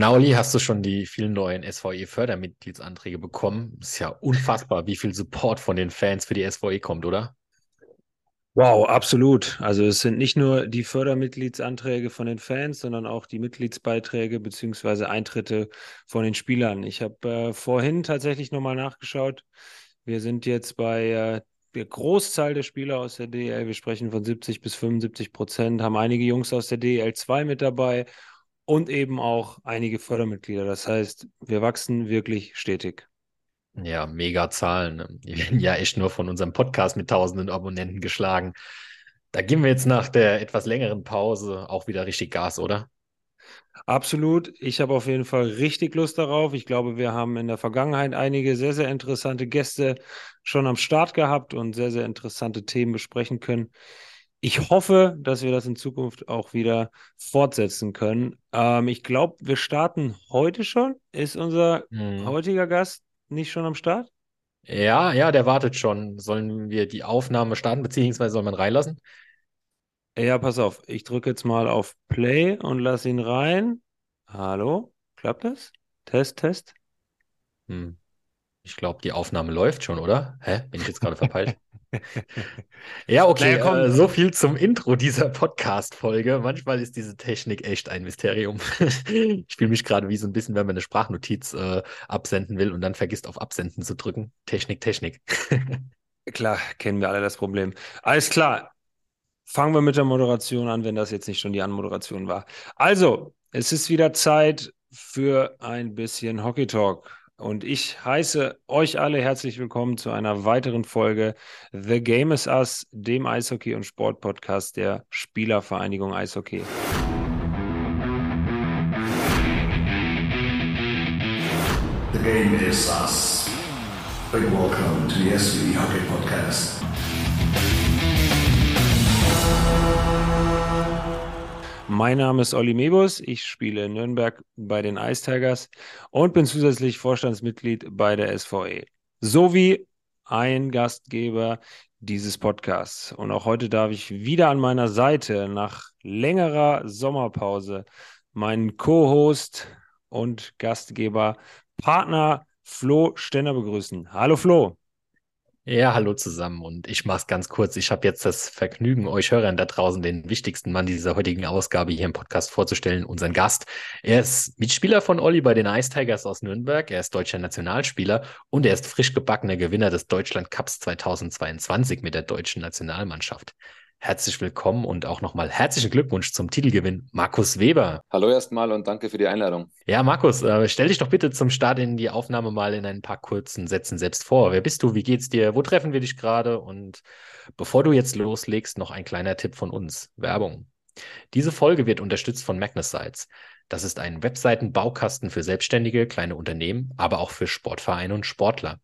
Nauli, hast du schon die vielen neuen SVE-Fördermitgliedsanträge bekommen? Ist ja unfassbar, wie viel Support von den Fans für die SVE kommt, oder? Wow, absolut. Also es sind nicht nur die Fördermitgliedsanträge von den Fans, sondern auch die Mitgliedsbeiträge beziehungsweise Eintritte von den Spielern. Ich habe äh, vorhin tatsächlich nochmal nachgeschaut. Wir sind jetzt bei äh, der Großzahl der Spieler aus der DEL. Wir sprechen von 70 bis 75 Prozent, haben einige Jungs aus der DEL 2 mit dabei und eben auch einige Fördermitglieder. Das heißt, wir wachsen wirklich stetig. Ja, mega Zahlen. Die werden ja echt nur von unserem Podcast mit tausenden Abonnenten geschlagen. Da geben wir jetzt nach der etwas längeren Pause auch wieder richtig Gas, oder? Absolut. Ich habe auf jeden Fall richtig Lust darauf. Ich glaube, wir haben in der Vergangenheit einige sehr, sehr interessante Gäste schon am Start gehabt und sehr, sehr interessante Themen besprechen können ich hoffe, dass wir das in Zukunft auch wieder fortsetzen können. Ähm, ich glaube, wir starten heute schon. Ist unser hm. heutiger Gast nicht schon am Start? Ja, ja, der wartet schon. Sollen wir die Aufnahme starten, beziehungsweise soll man reinlassen? Ja, pass auf. Ich drücke jetzt mal auf Play und lasse ihn rein. Hallo? Klappt das? Test, Test. Hm. Ich glaube, die Aufnahme läuft schon, oder? Hä? Bin ich jetzt gerade verpeilt? ja, okay. Naja, äh, so viel zum Intro dieser Podcast-Folge. Manchmal ist diese Technik echt ein Mysterium. ich fühle mich gerade wie so ein bisschen, wenn man eine Sprachnotiz äh, absenden will und dann vergisst auf Absenden zu drücken. Technik, Technik. klar, kennen wir alle das Problem. Alles klar. Fangen wir mit der Moderation an, wenn das jetzt nicht schon die Anmoderation war. Also, es ist wieder Zeit für ein bisschen Hockey Talk. Und ich heiße euch alle herzlich willkommen zu einer weiteren Folge The Game is Us, dem Eishockey- und Sportpodcast der Spielervereinigung Eishockey. The Game is Us. Big welcome to the SV Hockey Podcast. Mein Name ist Olli Mebus. Ich spiele in Nürnberg bei den Ice Tigers und bin zusätzlich Vorstandsmitglied bei der SVE. Sowie ein Gastgeber dieses Podcasts. Und auch heute darf ich wieder an meiner Seite nach längerer Sommerpause meinen Co-Host und Gastgeber, Partner Flo Stenner begrüßen. Hallo Flo. Ja, hallo zusammen und ich mache es ganz kurz. Ich habe jetzt das Vergnügen, euch Hörern da draußen den wichtigsten Mann dieser heutigen Ausgabe hier im Podcast vorzustellen, unseren Gast. Er ist Mitspieler von Olli bei den Ice Tigers aus Nürnberg, er ist deutscher Nationalspieler und er ist frisch gebackener Gewinner des Deutschland Cups 2022 mit der deutschen Nationalmannschaft. Herzlich willkommen und auch nochmal herzlichen Glückwunsch zum Titelgewinn, Markus Weber. Hallo erstmal und danke für die Einladung. Ja, Markus, äh, stell dich doch bitte zum Start in die Aufnahme mal in ein paar kurzen Sätzen selbst vor. Wer bist du? Wie geht's dir? Wo treffen wir dich gerade? Und bevor du jetzt loslegst, noch ein kleiner Tipp von uns. Werbung. Diese Folge wird unterstützt von Magnus Sites. Das ist ein Webseitenbaukasten für Selbstständige, kleine Unternehmen, aber auch für Sportvereine und Sportler.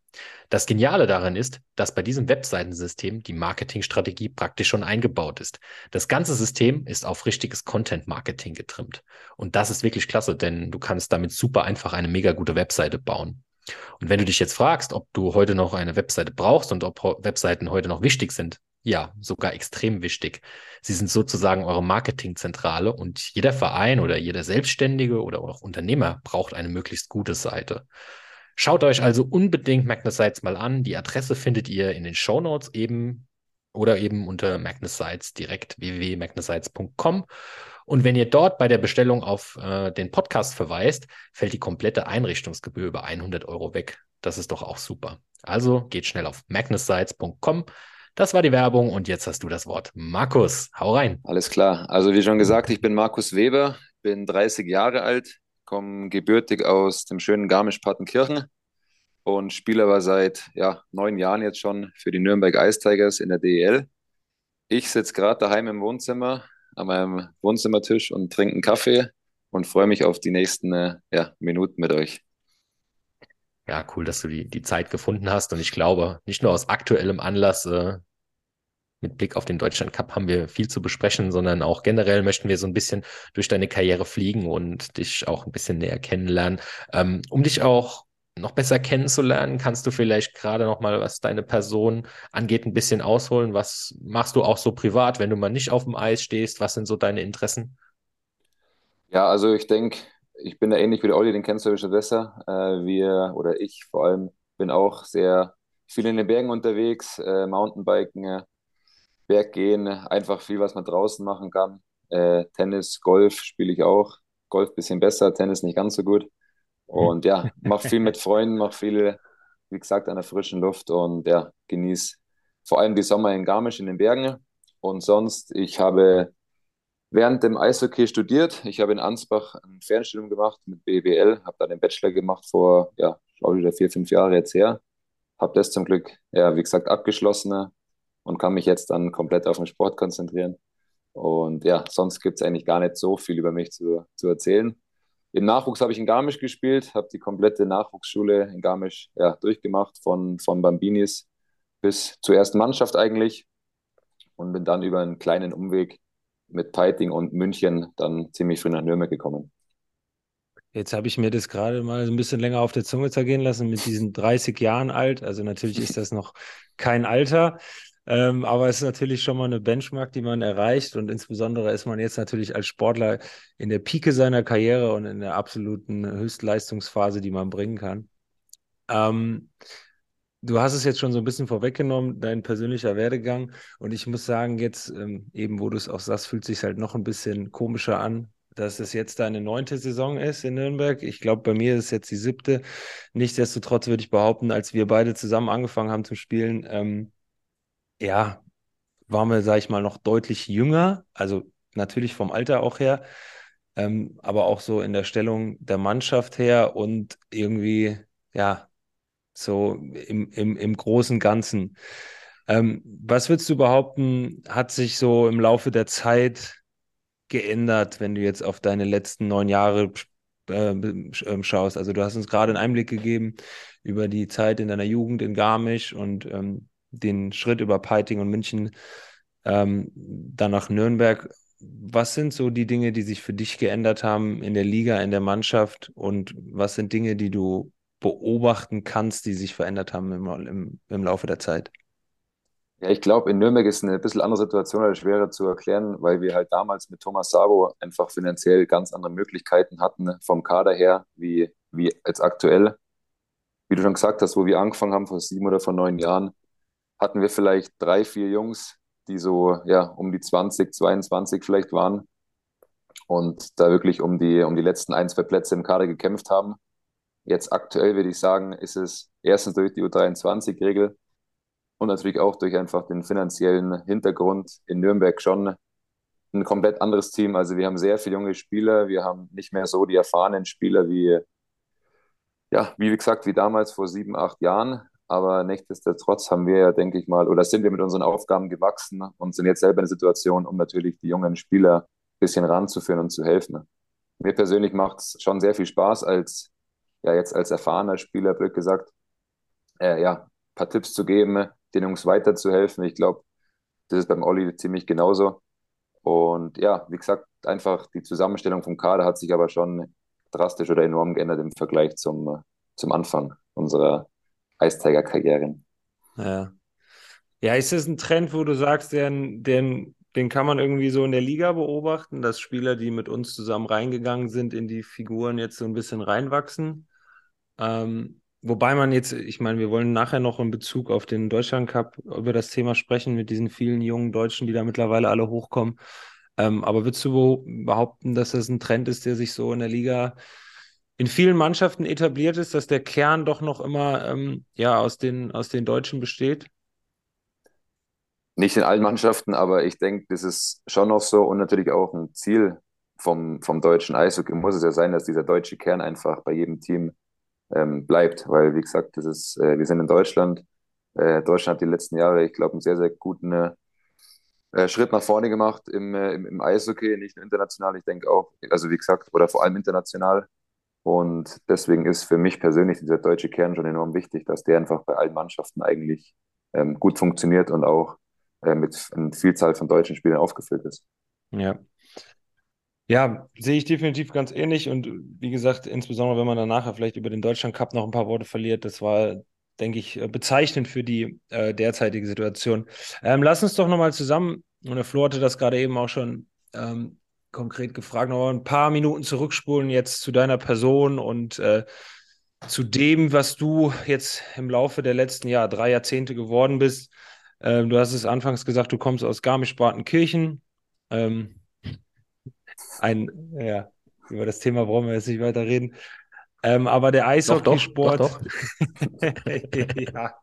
Das Geniale daran ist, dass bei diesem Webseitensystem die Marketingstrategie praktisch schon eingebaut ist. Das ganze System ist auf richtiges Content-Marketing getrimmt. Und das ist wirklich klasse, denn du kannst damit super einfach eine mega gute Webseite bauen. Und wenn du dich jetzt fragst, ob du heute noch eine Webseite brauchst und ob Webseiten heute noch wichtig sind, ja, sogar extrem wichtig. Sie sind sozusagen eure Marketingzentrale und jeder Verein oder jeder Selbstständige oder auch Unternehmer braucht eine möglichst gute Seite. Schaut euch also unbedingt Magnus Sites mal an. Die Adresse findet ihr in den Show Notes eben oder eben unter Magnus Sites direkt www.magnussites.com. Und wenn ihr dort bei der Bestellung auf äh, den Podcast verweist, fällt die komplette Einrichtungsgebühr über 100 Euro weg. Das ist doch auch super. Also geht schnell auf magnussites.com das war die Werbung und jetzt hast du das Wort. Markus, hau rein. Alles klar. Also wie schon gesagt, ich bin Markus Weber, bin 30 Jahre alt, komme gebürtig aus dem schönen Garmisch-Partenkirchen und spiele aber seit ja, neun Jahren jetzt schon für die Nürnberg Ice Tigers in der DEL. Ich sitze gerade daheim im Wohnzimmer an meinem Wohnzimmertisch und trinke einen Kaffee und freue mich auf die nächsten äh, ja, Minuten mit euch. Ja, cool, dass du die, die Zeit gefunden hast. Und ich glaube, nicht nur aus aktuellem Anlass, äh, mit Blick auf den Deutschland Cup haben wir viel zu besprechen, sondern auch generell möchten wir so ein bisschen durch deine Karriere fliegen und dich auch ein bisschen näher kennenlernen. Ähm, um dich auch noch besser kennenzulernen, kannst du vielleicht gerade noch mal, was deine Person angeht, ein bisschen ausholen. Was machst du auch so privat, wenn du mal nicht auf dem Eis stehst? Was sind so deine Interessen? Ja, also ich denke, ich bin da ähnlich wie der Olli, den kennst du schon besser. Äh, wir oder ich vor allem bin auch sehr viel in den Bergen unterwegs, äh, Mountainbiken, äh, Berggehen, einfach viel, was man draußen machen kann. Äh, Tennis, Golf spiele ich auch. Golf bisschen besser, Tennis nicht ganz so gut. Und ja, mach viel mit Freunden, mach viel, wie gesagt, an der frischen Luft und ja, genieß vor allem die Sommer in Garmisch in den Bergen. Und sonst, ich habe während dem Eishockey studiert. Ich habe in Ansbach ein Fernstudium gemacht mit BWL, habe da den Bachelor gemacht vor, ja, schon wieder vier, fünf Jahre jetzt her. Habe das zum Glück, ja, wie gesagt, abgeschlossen und kann mich jetzt dann komplett auf den Sport konzentrieren. Und ja, sonst gibt es eigentlich gar nicht so viel über mich zu, zu erzählen. Im Nachwuchs habe ich in Garmisch gespielt, habe die komplette Nachwuchsschule in Garmisch ja, durchgemacht, von, von Bambinis bis zur ersten Mannschaft eigentlich. Und bin dann über einen kleinen Umweg mit Peiting und München dann ziemlich früh nach Nürnberg gekommen. Jetzt habe ich mir das gerade mal ein bisschen länger auf der Zunge zergehen lassen mit diesen 30 Jahren alt. Also natürlich ist das noch kein Alter, ähm, aber es ist natürlich schon mal eine Benchmark, die man erreicht. Und insbesondere ist man jetzt natürlich als Sportler in der Pike seiner Karriere und in der absoluten Höchstleistungsphase, die man bringen kann. Ähm, du hast es jetzt schon so ein bisschen vorweggenommen, dein persönlicher Werdegang. Und ich muss sagen, jetzt ähm, eben, wo du es auch sagst, fühlt sich halt noch ein bisschen komischer an, dass es jetzt deine neunte Saison ist in Nürnberg. Ich glaube, bei mir ist es jetzt die siebte. Nichtsdestotrotz würde ich behaupten, als wir beide zusammen angefangen haben zu spielen, ähm, ja, waren wir, sage ich mal, noch deutlich jünger. Also natürlich vom Alter auch her, ähm, aber auch so in der Stellung der Mannschaft her und irgendwie, ja, so im, im, im großen Ganzen. Ähm, was würdest du behaupten, hat sich so im Laufe der Zeit geändert, wenn du jetzt auf deine letzten neun Jahre äh, ähm, schaust? Also du hast uns gerade einen Einblick gegeben über die Zeit in deiner Jugend in Garmisch und ähm, den Schritt über Peiting und München ähm, dann nach Nürnberg. Was sind so die Dinge, die sich für dich geändert haben in der Liga, in der Mannschaft und was sind Dinge, die du beobachten kannst, die sich verändert haben im, im, im Laufe der Zeit? Ja, ich glaube, in Nürnberg ist eine bisschen andere Situation oder schwerer zu erklären, weil wir halt damals mit Thomas Sabo einfach finanziell ganz andere Möglichkeiten hatten vom Kader her, wie, wie als aktuell. Wie du schon gesagt hast, wo wir angefangen haben vor sieben oder vor neun Jahren, hatten wir vielleicht drei, vier Jungs, die so ja um die 20, 22 vielleicht waren und da wirklich um die, um die letzten ein, zwei Plätze im Kader gekämpft haben. Jetzt aktuell würde ich sagen, ist es erstens durch die U23-Regel und natürlich auch durch einfach den finanziellen Hintergrund in Nürnberg schon ein komplett anderes Team. Also wir haben sehr viele junge Spieler, wir haben nicht mehr so die erfahrenen Spieler wie, ja, wie gesagt, wie damals vor sieben, acht Jahren. Aber nichtsdestotrotz haben wir ja, denke ich mal, oder sind wir mit unseren Aufgaben gewachsen und sind jetzt selber in der Situation, um natürlich die jungen Spieler ein bisschen ranzuführen und zu helfen. Mir persönlich macht es schon sehr viel Spaß, als ja jetzt als erfahrener Spieler, blöd gesagt, äh, ja, ein paar Tipps zu geben, den Jungs weiterzuhelfen. Ich glaube, das ist beim Olli ziemlich genauso. Und ja, wie gesagt, einfach die Zusammenstellung vom Kader hat sich aber schon drastisch oder enorm geändert im Vergleich zum, zum Anfang unserer Eistiger-Karrieren. Ja. Ja, ist das ein Trend, wo du sagst, den, den, den kann man irgendwie so in der Liga beobachten, dass Spieler, die mit uns zusammen reingegangen sind, in die Figuren jetzt so ein bisschen reinwachsen? Ähm, wobei man jetzt, ich meine, wir wollen nachher noch in Bezug auf den Deutschland Cup über das Thema sprechen mit diesen vielen jungen Deutschen, die da mittlerweile alle hochkommen. Ähm, aber würdest du behaupten, dass das ein Trend ist, der sich so in der Liga in vielen Mannschaften etabliert ist, dass der Kern doch noch immer ähm, ja, aus, den, aus den Deutschen besteht? Nicht in allen Mannschaften, aber ich denke, das ist schon noch so und natürlich auch ein Ziel vom, vom deutschen Eishockey muss es ja sein, dass dieser deutsche Kern einfach bei jedem Team ähm, bleibt, weil wie gesagt, das ist, äh, wir sind in Deutschland. Äh, Deutschland hat die letzten Jahre, ich glaube, einen sehr, sehr guten äh, Schritt nach vorne gemacht im, äh, im, im Eishockey, nicht nur international, ich denke auch, also wie gesagt, oder vor allem international. Und deswegen ist für mich persönlich dieser deutsche Kern schon enorm wichtig, dass der einfach bei allen Mannschaften eigentlich ähm, gut funktioniert und auch äh, mit einer Vielzahl von deutschen Spielern aufgefüllt ist. Ja. Ja, sehe ich definitiv ganz ähnlich. Und wie gesagt, insbesondere wenn man dann nachher vielleicht über den Deutschland Cup noch ein paar Worte verliert, das war, denke ich, bezeichnend für die äh, derzeitige Situation. Ähm, lass uns doch nochmal zusammen, und der Flo hatte das gerade eben auch schon ähm, konkret gefragt, noch ein paar Minuten zurückspulen jetzt zu deiner Person und äh, zu dem, was du jetzt im Laufe der letzten Jahr, drei Jahrzehnte geworden bist. Ähm, du hast es anfangs gesagt, du kommst aus Garmisch-Partenkirchen. Ähm, ein, ja, über das Thema brauchen wir jetzt nicht weiter reden. Ähm, aber der Eishockeysport. Doch, doch, doch, ja.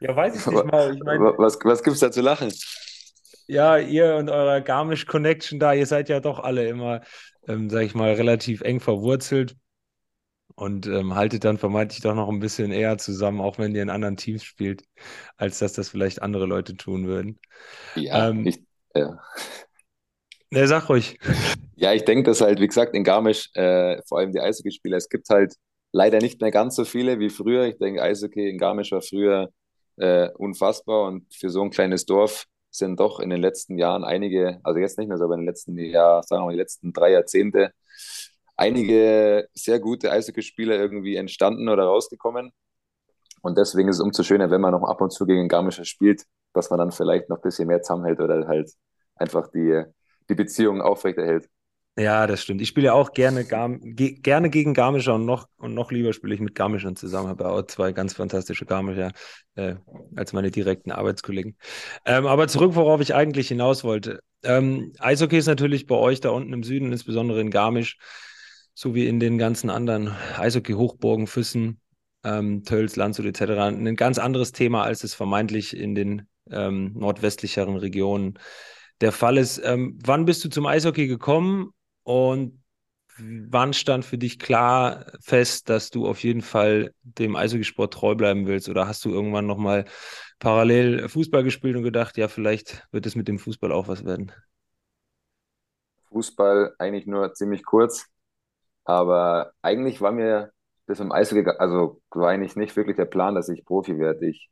ja, weiß ich nicht mal. Ich mein, was was gibt es da zu lachen? Ja, ihr und eurer Garmisch Connection da, ihr seid ja doch alle immer, ähm, sag ich mal, relativ eng verwurzelt und ähm, haltet dann vermeintlich doch noch ein bisschen eher zusammen, auch wenn ihr in anderen Teams spielt, als dass das vielleicht andere Leute tun würden. Ja, ähm, ich, ja. Ne, sag ruhig. Ja, ich denke, dass halt, wie gesagt, in Garmisch, äh, vor allem die Eishockeyspieler, es gibt halt leider nicht mehr ganz so viele wie früher. Ich denke, Eishockey in Garmisch war früher äh, unfassbar und für so ein kleines Dorf sind doch in den letzten Jahren einige, also jetzt nicht mehr so, aber in den letzten Jahren, sagen wir mal, die letzten drei Jahrzehnte, einige sehr gute Eishockeyspieler irgendwie entstanden oder rausgekommen. Und deswegen ist es umso schöner, wenn man noch ab und zu gegen Garmischer spielt, dass man dann vielleicht noch ein bisschen mehr zusammenhält oder halt einfach die, die Beziehung aufrechterhält. Ja, das stimmt. Ich spiele ja auch gerne, ge gerne gegen Garmischer und noch, und noch lieber spiele ich mit Garmischern zusammen. Habe auch zwei ganz fantastische Garmischer äh, als meine direkten Arbeitskollegen. Ähm, aber zurück, worauf ich eigentlich hinaus wollte. Ähm, Eishockey ist natürlich bei euch da unten im Süden, insbesondere in Garmisch, so wie in den ganzen anderen Eishockey-Hochburgen, Füssen, ähm, Tölz, Landshut etc. ein ganz anderes Thema, als es vermeintlich in den ähm, nordwestlicheren Regionen der Fall ist. Ähm, wann bist du zum Eishockey gekommen und wann stand für dich klar fest, dass du auf jeden Fall dem Eishockeysport treu bleiben willst? Oder hast du irgendwann nochmal parallel Fußball gespielt und gedacht, ja, vielleicht wird es mit dem Fußball auch was werden? Fußball eigentlich nur ziemlich kurz. Aber eigentlich war mir das im Eishockey, also war eigentlich nicht wirklich der Plan, dass ich Profi werde. Ich,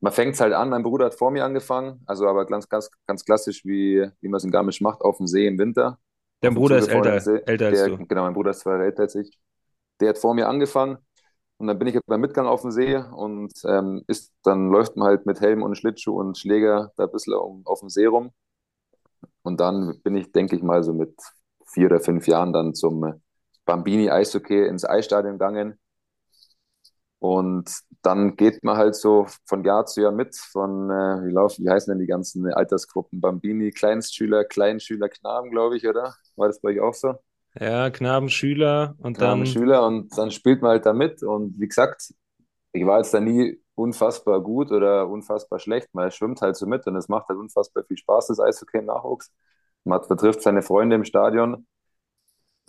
man fängt es halt an, mein Bruder hat vor mir angefangen, also aber ganz, ganz, ganz klassisch, wie, wie man es in Garmisch macht, auf dem See im Winter. Dein Bruder ist älter, See. älter als der, du. Genau, mein Bruder ist zwei Jahre älter als ich. Der hat vor mir angefangen und dann bin ich beim Mitgang auf dem See und ähm, ist, dann läuft man halt mit Helm und Schlittschuh und Schläger da ein bisschen auf dem See rum. Und dann bin ich, denke ich mal, so mit vier oder fünf Jahren dann zum Bambini Eishockey ins Eisstadion gegangen. Und dann geht man halt so von Jahr zu Jahr mit, von, äh, wie laufen, wie heißen denn die ganzen Altersgruppen? Bambini, Kleinstschüler, Kleinschüler, Knaben, glaube ich, oder? War das bei euch auch so? Ja, Knaben, Schüler und Knaben, dann. Schüler und dann spielt man halt da mit. Und wie gesagt, ich war jetzt da nie unfassbar gut oder unfassbar schlecht. Man schwimmt halt so mit und es macht halt unfassbar viel Spaß, das Eishockey im Nachwuchs. Man vertrifft seine Freunde im Stadion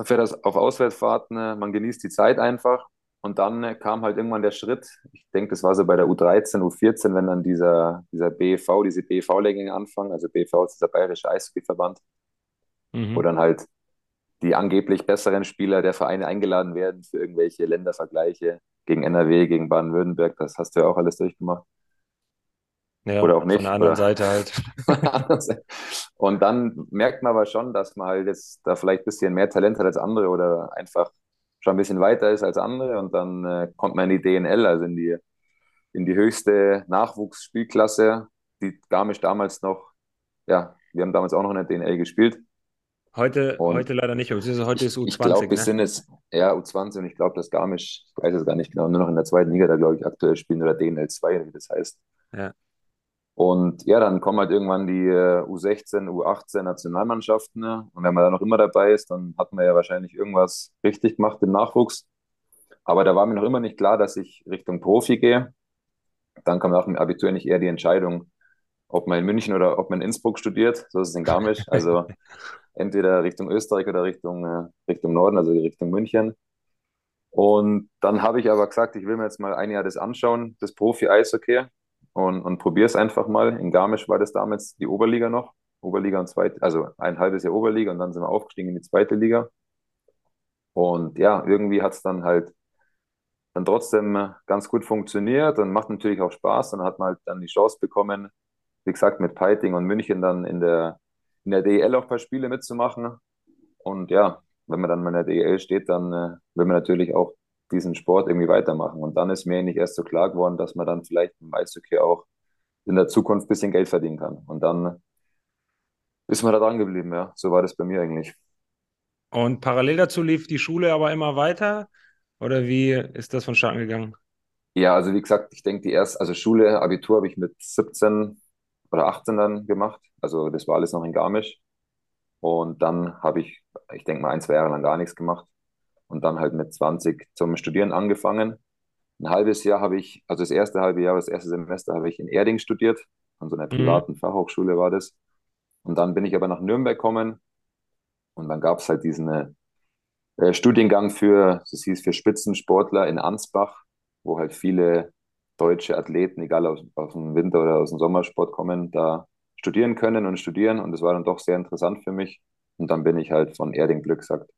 man fährt auf Auswärtsfahrten, man genießt die Zeit einfach. Und dann kam halt irgendwann der Schritt, ich denke, das war so bei der U13, U14, wenn dann dieser, dieser BV, diese BV-Legging anfangen, also BV ist dieser bayerische Eishockeyverband, mhm. wo dann halt die angeblich besseren Spieler der Vereine eingeladen werden für irgendwelche Ländervergleiche gegen NRW, gegen Baden-Württemberg, das hast du ja auch alles durchgemacht. Ja, oder auch nicht. Von der anderen Seite halt. und dann merkt man aber schon, dass man halt jetzt da vielleicht ein bisschen mehr Talent hat als andere oder einfach schon ein bisschen weiter ist als andere. Und dann äh, kommt man in die DNL, also in die, in die höchste Nachwuchsspielklasse, die Garmisch damals noch, ja, wir haben damals auch noch in der DNL gespielt. Heute, heute leider nicht, aber heute ist U20. Ich glaube, wir ne? sind jetzt, ja, U20 und ich glaube, dass Garmisch, ich weiß es gar nicht genau, nur noch in der zweiten Liga da, glaube ich, aktuell spielen oder DNL 2, wie das heißt. Ja. Und ja, dann kommen halt irgendwann die äh, U16, U18 Nationalmannschaften. Ne? Und wenn man da noch immer dabei ist, dann hat man ja wahrscheinlich irgendwas richtig gemacht im Nachwuchs. Aber da war mir noch immer nicht klar, dass ich Richtung Profi gehe. Dann kam nach dem Abitur nicht eher die Entscheidung, ob man in München oder ob man in Innsbruck studiert. So ist es in Garmisch. Also entweder Richtung Österreich oder Richtung, äh, Richtung Norden, also Richtung München. Und dann habe ich aber gesagt, ich will mir jetzt mal ein Jahr das anschauen, das Profi-Eishockey und, und probiere es einfach mal. In Garmisch war das damals die Oberliga noch. Oberliga und zweite, also ein halbes Jahr Oberliga und dann sind wir aufgestiegen in die zweite Liga. Und ja, irgendwie hat es dann halt dann trotzdem ganz gut funktioniert und macht natürlich auch Spaß. Dann hat man halt dann die Chance bekommen, wie gesagt, mit Peiting und München dann in der, in der DEL auch ein paar Spiele mitzumachen. Und ja, wenn man dann mal in der DEL steht, dann äh, will man natürlich auch diesen Sport irgendwie weitermachen. Und dann ist mir nicht erst so klar geworden, dass man dann vielleicht im Eishockey auch in der Zukunft ein bisschen Geld verdienen kann. Und dann ist man da dran geblieben, ja. So war das bei mir eigentlich. Und parallel dazu lief die Schule aber immer weiter? Oder wie ist das vonstatten gegangen? Ja, also wie gesagt, ich denke, die erste, also Schule, Abitur habe ich mit 17 oder 18 dann gemacht. Also das war alles noch in Garmisch. Und dann habe ich, ich denke mal, ein, zwei Jahre lang gar nichts gemacht. Und dann halt mit 20 zum Studieren angefangen. Ein halbes Jahr habe ich, also das erste halbe Jahr, das erste Semester habe ich in Erding studiert. An so einer Mhm. privaten Fachhochschule war das. Und dann bin ich aber nach Nürnberg gekommen. Und dann gab es halt diesen äh, Studiengang für, das hieß für Spitzensportler in Ansbach, wo halt viele deutsche Athleten, egal aus, aus dem Winter- oder aus dem Sommersport kommen, da studieren können und studieren. Und das war dann doch sehr interessant für mich. Und dann bin ich halt von Erding Glück gesagt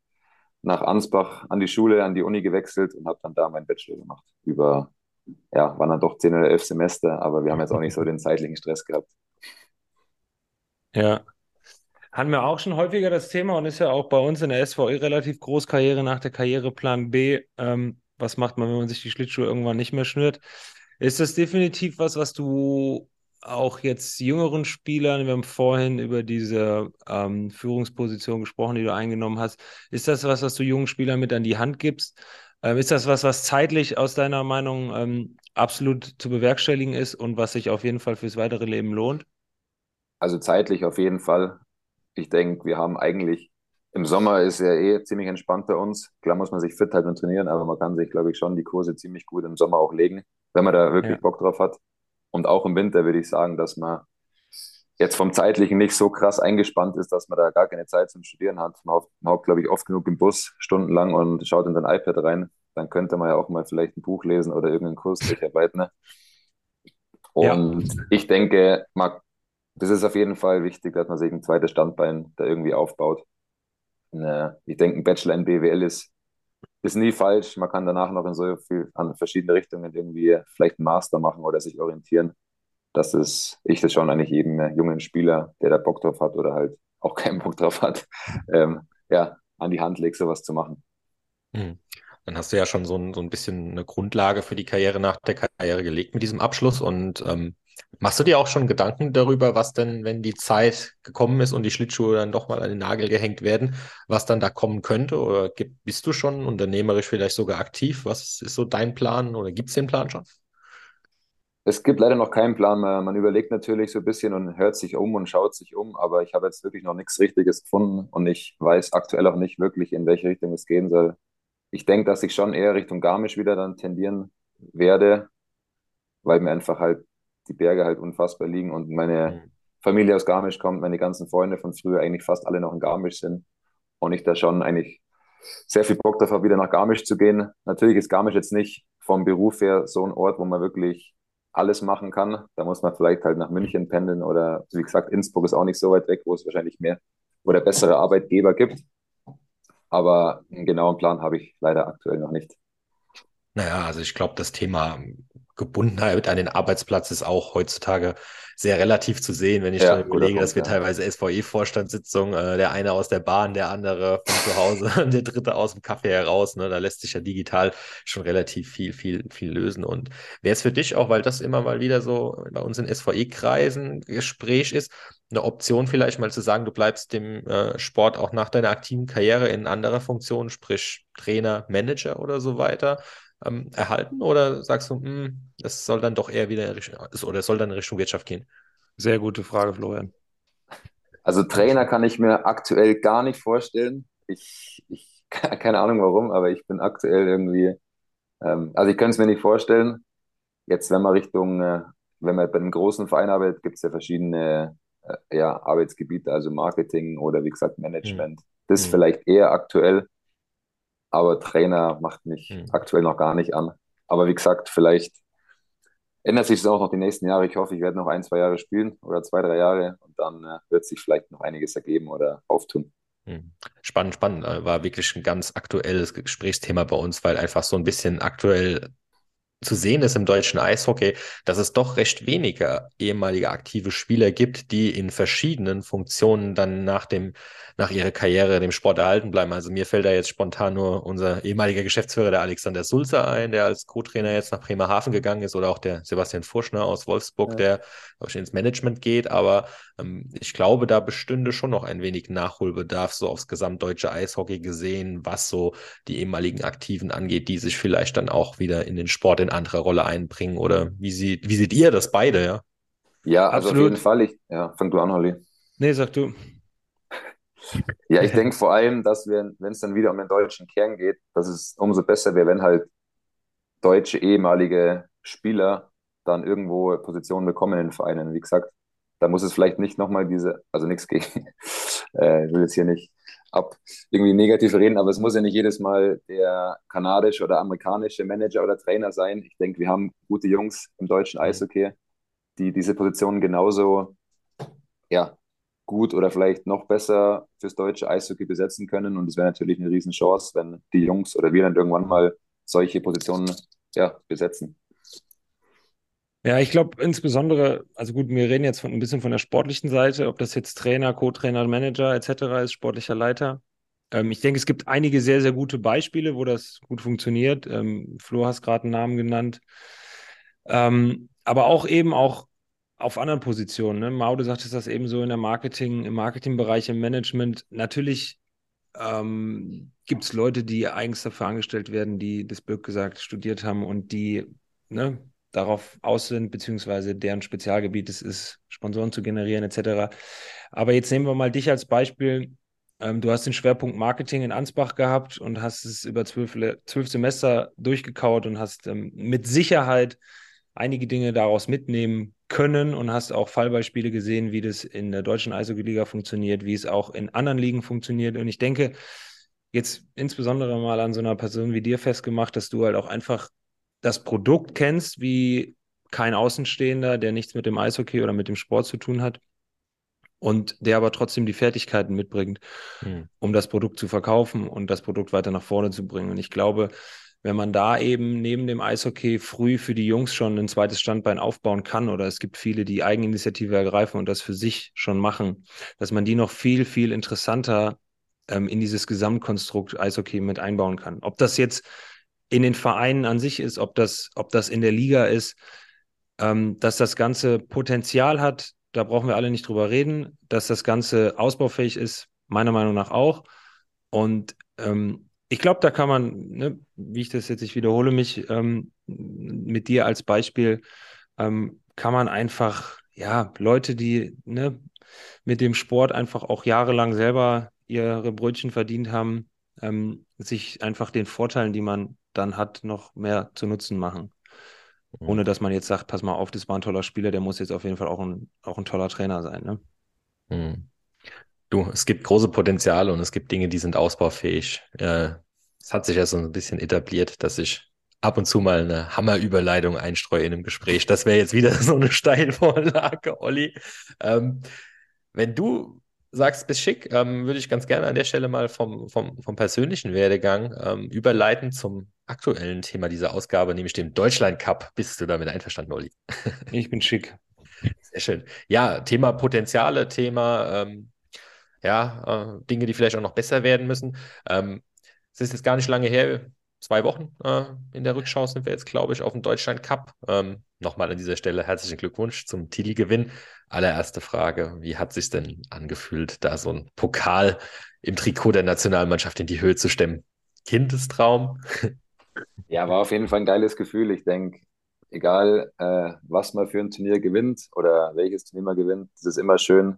nach Ansbach an die Schule, an die Uni gewechselt und habe dann da meinen Bachelor gemacht. Über, ja, waren dann doch zehn oder elf Semester, aber wir haben jetzt auch nicht so den zeitlichen Stress gehabt. Ja. Hatten wir auch schon häufiger das Thema und ist ja auch bei uns in der SVE relativ groß Karriere nach der Karriere Plan B. Ähm, was macht man, wenn man sich die Schlittschuhe irgendwann nicht mehr schnürt? Ist das definitiv was, was du auch jetzt jüngeren Spielern, wir haben vorhin über diese ähm, Führungsposition gesprochen, die du eingenommen hast. Ist das was, was du jungen Spielern mit an die Hand gibst? Ähm, ist das was, was zeitlich aus deiner Meinung ähm, absolut zu bewerkstelligen ist und was sich auf jeden Fall fürs weitere Leben lohnt? Also zeitlich auf jeden Fall. Ich denke, wir haben eigentlich, im Sommer ist ja eh ziemlich entspannt bei uns. Klar muss man sich fit halten und trainieren, aber man kann sich, glaube ich, schon die Kurse ziemlich gut im Sommer auch legen, wenn man da wirklich Ja. Bock drauf hat. Und auch im Winter würde ich sagen, dass man jetzt vom Zeitlichen nicht so krass eingespannt ist, dass man da gar keine Zeit zum Studieren hat. Man hockt, glaube ich, oft genug im Bus stundenlang und schaut in sein iPad rein. Dann könnte man ja auch mal vielleicht ein Buch lesen oder irgendeinen Kurs durcharbeiten. Ne? Ja. Und ich denke, man, das ist auf jeden Fall wichtig, dass man sich ein zweites Standbein da irgendwie aufbaut. Ne, Ich denke, ein Bachelor in BWL ist, ist nie falsch. Man kann danach noch in so viel an verschiedene Richtungen irgendwie vielleicht einen Master machen oder sich orientieren. Das ist, ich das schon eigentlich jedem äh, jungen Spieler, der da Bock drauf hat oder halt auch keinen Bock drauf hat, ähm, ja, an die Hand legt, sowas zu machen. Hm. Dann hast du ja schon so ein, so ein bisschen eine Grundlage für die Karriere nach der Karriere gelegt mit diesem Abschluss. Und ähm, machst du dir auch schon Gedanken darüber, was denn, wenn die Zeit gekommen ist und die Schlittschuhe dann doch mal an den Nagel gehängt werden, was dann da kommen könnte? Oder bist du schon unternehmerisch vielleicht sogar aktiv? Was ist so dein Plan oder gibt es den Plan schon? Es gibt leider noch keinen Plan. Man, man überlegt natürlich so ein bisschen und hört sich um und schaut sich um, aber ich habe jetzt wirklich noch nichts Richtiges gefunden und ich weiß aktuell auch nicht wirklich, in welche Richtung es gehen soll. Ich denke, dass ich schon eher Richtung Garmisch wieder dann tendieren werde, weil mir einfach halt die Berge halt unfassbar liegen und meine Hm. Familie aus Garmisch kommt, meine ganzen Freunde von früher eigentlich fast alle noch in Garmisch sind und ich da schon eigentlich sehr viel Bock drauf habe, wieder nach Garmisch zu gehen. Natürlich ist Garmisch jetzt nicht vom Beruf her so ein Ort, wo man wirklich alles machen kann. Da muss man vielleicht halt nach München pendeln oder wie gesagt, Innsbruck ist auch nicht so weit weg, wo es wahrscheinlich mehr oder bessere Arbeitgeber gibt. Aber einen genauen Plan habe ich leider aktuell noch nicht. Naja, also ich glaube, das Thema Gebundenheit an den Arbeitsplatz ist auch heutzutage sehr relativ zu sehen, wenn ich Ja, schon überlege, dass wir ja. teilweise SVE-Vorstandssitzungen, äh, der eine aus der Bahn, der andere von zu Hause und der dritte aus dem Café heraus, ne, da lässt sich ja digital schon relativ viel, viel, viel lösen. Und wäre es für dich auch, weil das immer mal wieder so bei uns in SVE-Kreisen Gespräch ist, eine Option vielleicht mal zu sagen, du bleibst dem äh, Sport auch nach deiner aktiven Karriere in anderer Funktion, sprich Trainer, Manager oder so weiter, ähm, erhalten? Oder sagst du, hm, es soll dann doch eher wieder in Richtung, oder es soll dann in Richtung Wirtschaft gehen? Sehr gute Frage, Florian. Also Trainer kann ich mir aktuell gar nicht vorstellen. Ich, ich keine Ahnung warum, aber ich bin aktuell irgendwie, ähm, also ich könnte es mir nicht vorstellen. Jetzt, wenn man Richtung, äh, wenn man bei einem großen Verein arbeitet, gibt es ja verschiedene äh, ja, Arbeitsgebiete, also Marketing oder wie gesagt Management. Das Hm. vielleicht eher aktuell, aber Trainer macht mich Hm. aktuell noch gar nicht an. Aber wie gesagt, vielleicht ändert sich es auch noch die nächsten Jahre. Ich hoffe, ich werde noch ein, zwei Jahre spielen oder zwei, drei Jahre und dann äh, wird sich vielleicht noch einiges ergeben oder auftun. Hm. Spannend, spannend. Äh, War wirklich ein ganz aktuelles Gesprächsthema bei uns, weil einfach so ein bisschen aktuell zu sehen ist im deutschen Eishockey, dass es doch recht wenige ehemalige aktive Spieler gibt, die in verschiedenen Funktionen dann nach dem, nach ihrer Karriere dem Sport erhalten bleiben. Also mir fällt da jetzt spontan nur unser ehemaliger Geschäftsführer, der Alexander Sulzer ein, der als Co-Trainer jetzt nach Bremerhaven gegangen ist, oder auch der Sebastian Furschner aus Wolfsburg, ja. der ich, ins Management geht. Aber ähm, ich glaube, da bestünde schon noch ein wenig Nachholbedarf, so aufs gesamtdeutsche Eishockey gesehen, was so die ehemaligen Aktiven angeht, die sich vielleicht dann auch wieder in den Sport in andere Rolle einbringen? Oder wie, sie, wie seht ihr das beide, ja? Ja, also Absolut. auf jeden Fall. Ich, ja, fang du an, Holly. Nee, sag du. ja, ich denke vor allem, dass wir, wenn es dann wieder um den deutschen Kern geht, dass es umso besser wäre, wenn halt deutsche ehemalige Spieler dann irgendwo Positionen bekommen in den Vereinen. Wie gesagt, da muss es vielleicht nicht nochmal diese, also nichts gegen, äh, ich will jetzt hier nicht ab irgendwie negativ reden, aber es muss ja nicht jedes Mal der kanadische oder amerikanische Manager oder Trainer sein. Ich denke, wir haben gute Jungs im deutschen mhm. Eishockey, die diese Positionen genauso ja, gut oder vielleicht noch besser fürs deutsche Eishockey besetzen können. Und es wäre natürlich eine Riesenchance, wenn die Jungs oder wir dann irgendwann mal solche Positionen ja, besetzen. Ja, ich glaube insbesondere, also gut, wir reden jetzt von ein bisschen von der sportlichen Seite, ob das jetzt Trainer, Co-Trainer, Manager etc. ist, sportlicher Leiter. Ähm, ich denke, es gibt einige sehr, sehr gute Beispiele, wo das gut funktioniert. Ähm, Flo hast gerade einen Namen genannt. Ähm, aber auch eben auch auf anderen Positionen. Ne? Maude sagt es das eben so in der Marketing, im Marketingbereich, im Management. Natürlich ähm, gibt es Leute, die eigens dafür angestellt werden, die das Birk gesagt studiert haben und die ne, darauf aus sind, beziehungsweise deren Spezialgebiet es ist, Sponsoren zu generieren, etc. Aber jetzt nehmen wir mal dich als Beispiel. Ähm, du hast den Schwerpunkt Marketing in Ansbach gehabt und hast es über zwölf, zwölf Semester durchgekaut und hast ähm, mit Sicherheit einige Dinge daraus mitnehmen können und hast auch Fallbeispiele gesehen, wie das in der deutschen Eishockey-Liga funktioniert, wie es auch in anderen Ligen funktioniert. Und ich denke, jetzt insbesondere mal an so einer Person wie dir festgemacht, dass du halt auch einfach das Produkt kennst wie kein Außenstehender, der nichts mit dem Eishockey oder mit dem Sport zu tun hat und der aber trotzdem die Fertigkeiten mitbringt, hm. um das Produkt zu verkaufen und das Produkt weiter nach vorne zu bringen. Und ich glaube, wenn man da eben neben dem Eishockey früh für die Jungs schon ein zweites Standbein aufbauen kann, oder es gibt viele, die Eigeninitiative ergreifen und das für sich schon machen, dass man die noch viel, viel interessanter ähm, in dieses Gesamtkonstrukt Eishockey mit einbauen kann. Ob das jetzt in den Vereinen an sich ist, ob das, ob das in der Liga ist, ähm, dass das Ganze Potenzial hat, da brauchen wir alle nicht drüber reden, dass das Ganze ausbaufähig ist, meiner Meinung nach auch. Und ähm, ich glaube, da kann man, ne, wie ich das jetzt, ich wiederhole mich ähm, mit dir als Beispiel, ähm, kann man einfach, ja, Leute, die ne, mit dem Sport einfach auch jahrelang selber ihre Brötchen verdient haben, ähm, sich einfach den Vorteilen, die man dann hat, noch mehr zu Nutzen machen. Mhm. Ohne dass man jetzt sagt, pass mal auf, das war ein toller Spieler, der muss jetzt auf jeden Fall auch ein, auch ein toller Trainer sein. Ne? Mhm. Du, es gibt große Potenziale und es gibt Dinge, die sind ausbaufähig. Äh, es hat sich ja so ein bisschen etabliert, dass ich ab und zu mal eine Hammerüberleitung einstreue in einem Gespräch. Das wäre jetzt wieder so eine Steilvorlage, Olli. Ähm, wenn du sagst, bist schick, ähm, würde ich ganz gerne an der Stelle mal vom, vom, vom persönlichen Werdegang ähm, überleiten zum aktuellen Thema dieser Ausgabe, nämlich dem Deutschland Cup. Bist du damit einverstanden, Olli? Ich bin schick. Sehr schön. Ja, Thema Potenziale, Thema ähm, ja, äh, Dinge, die vielleicht auch noch besser werden müssen. Ähm, es ist jetzt gar nicht lange her, zwei Wochen äh, in der Rückschau sind wir jetzt, glaube ich, auf dem Deutschland Cup. Ähm, Nochmal an dieser Stelle herzlichen Glückwunsch zum Titelgewinn. Allererste Frage, wie hat sich denn angefühlt, da so ein Pokal im Trikot der Nationalmannschaft in die Höhe zu stemmen? Kindestraum? Ja, war auf jeden Fall ein geiles Gefühl. Ich denke, egal äh, was man für ein Turnier gewinnt oder welches Turnier man gewinnt, es ist immer schön,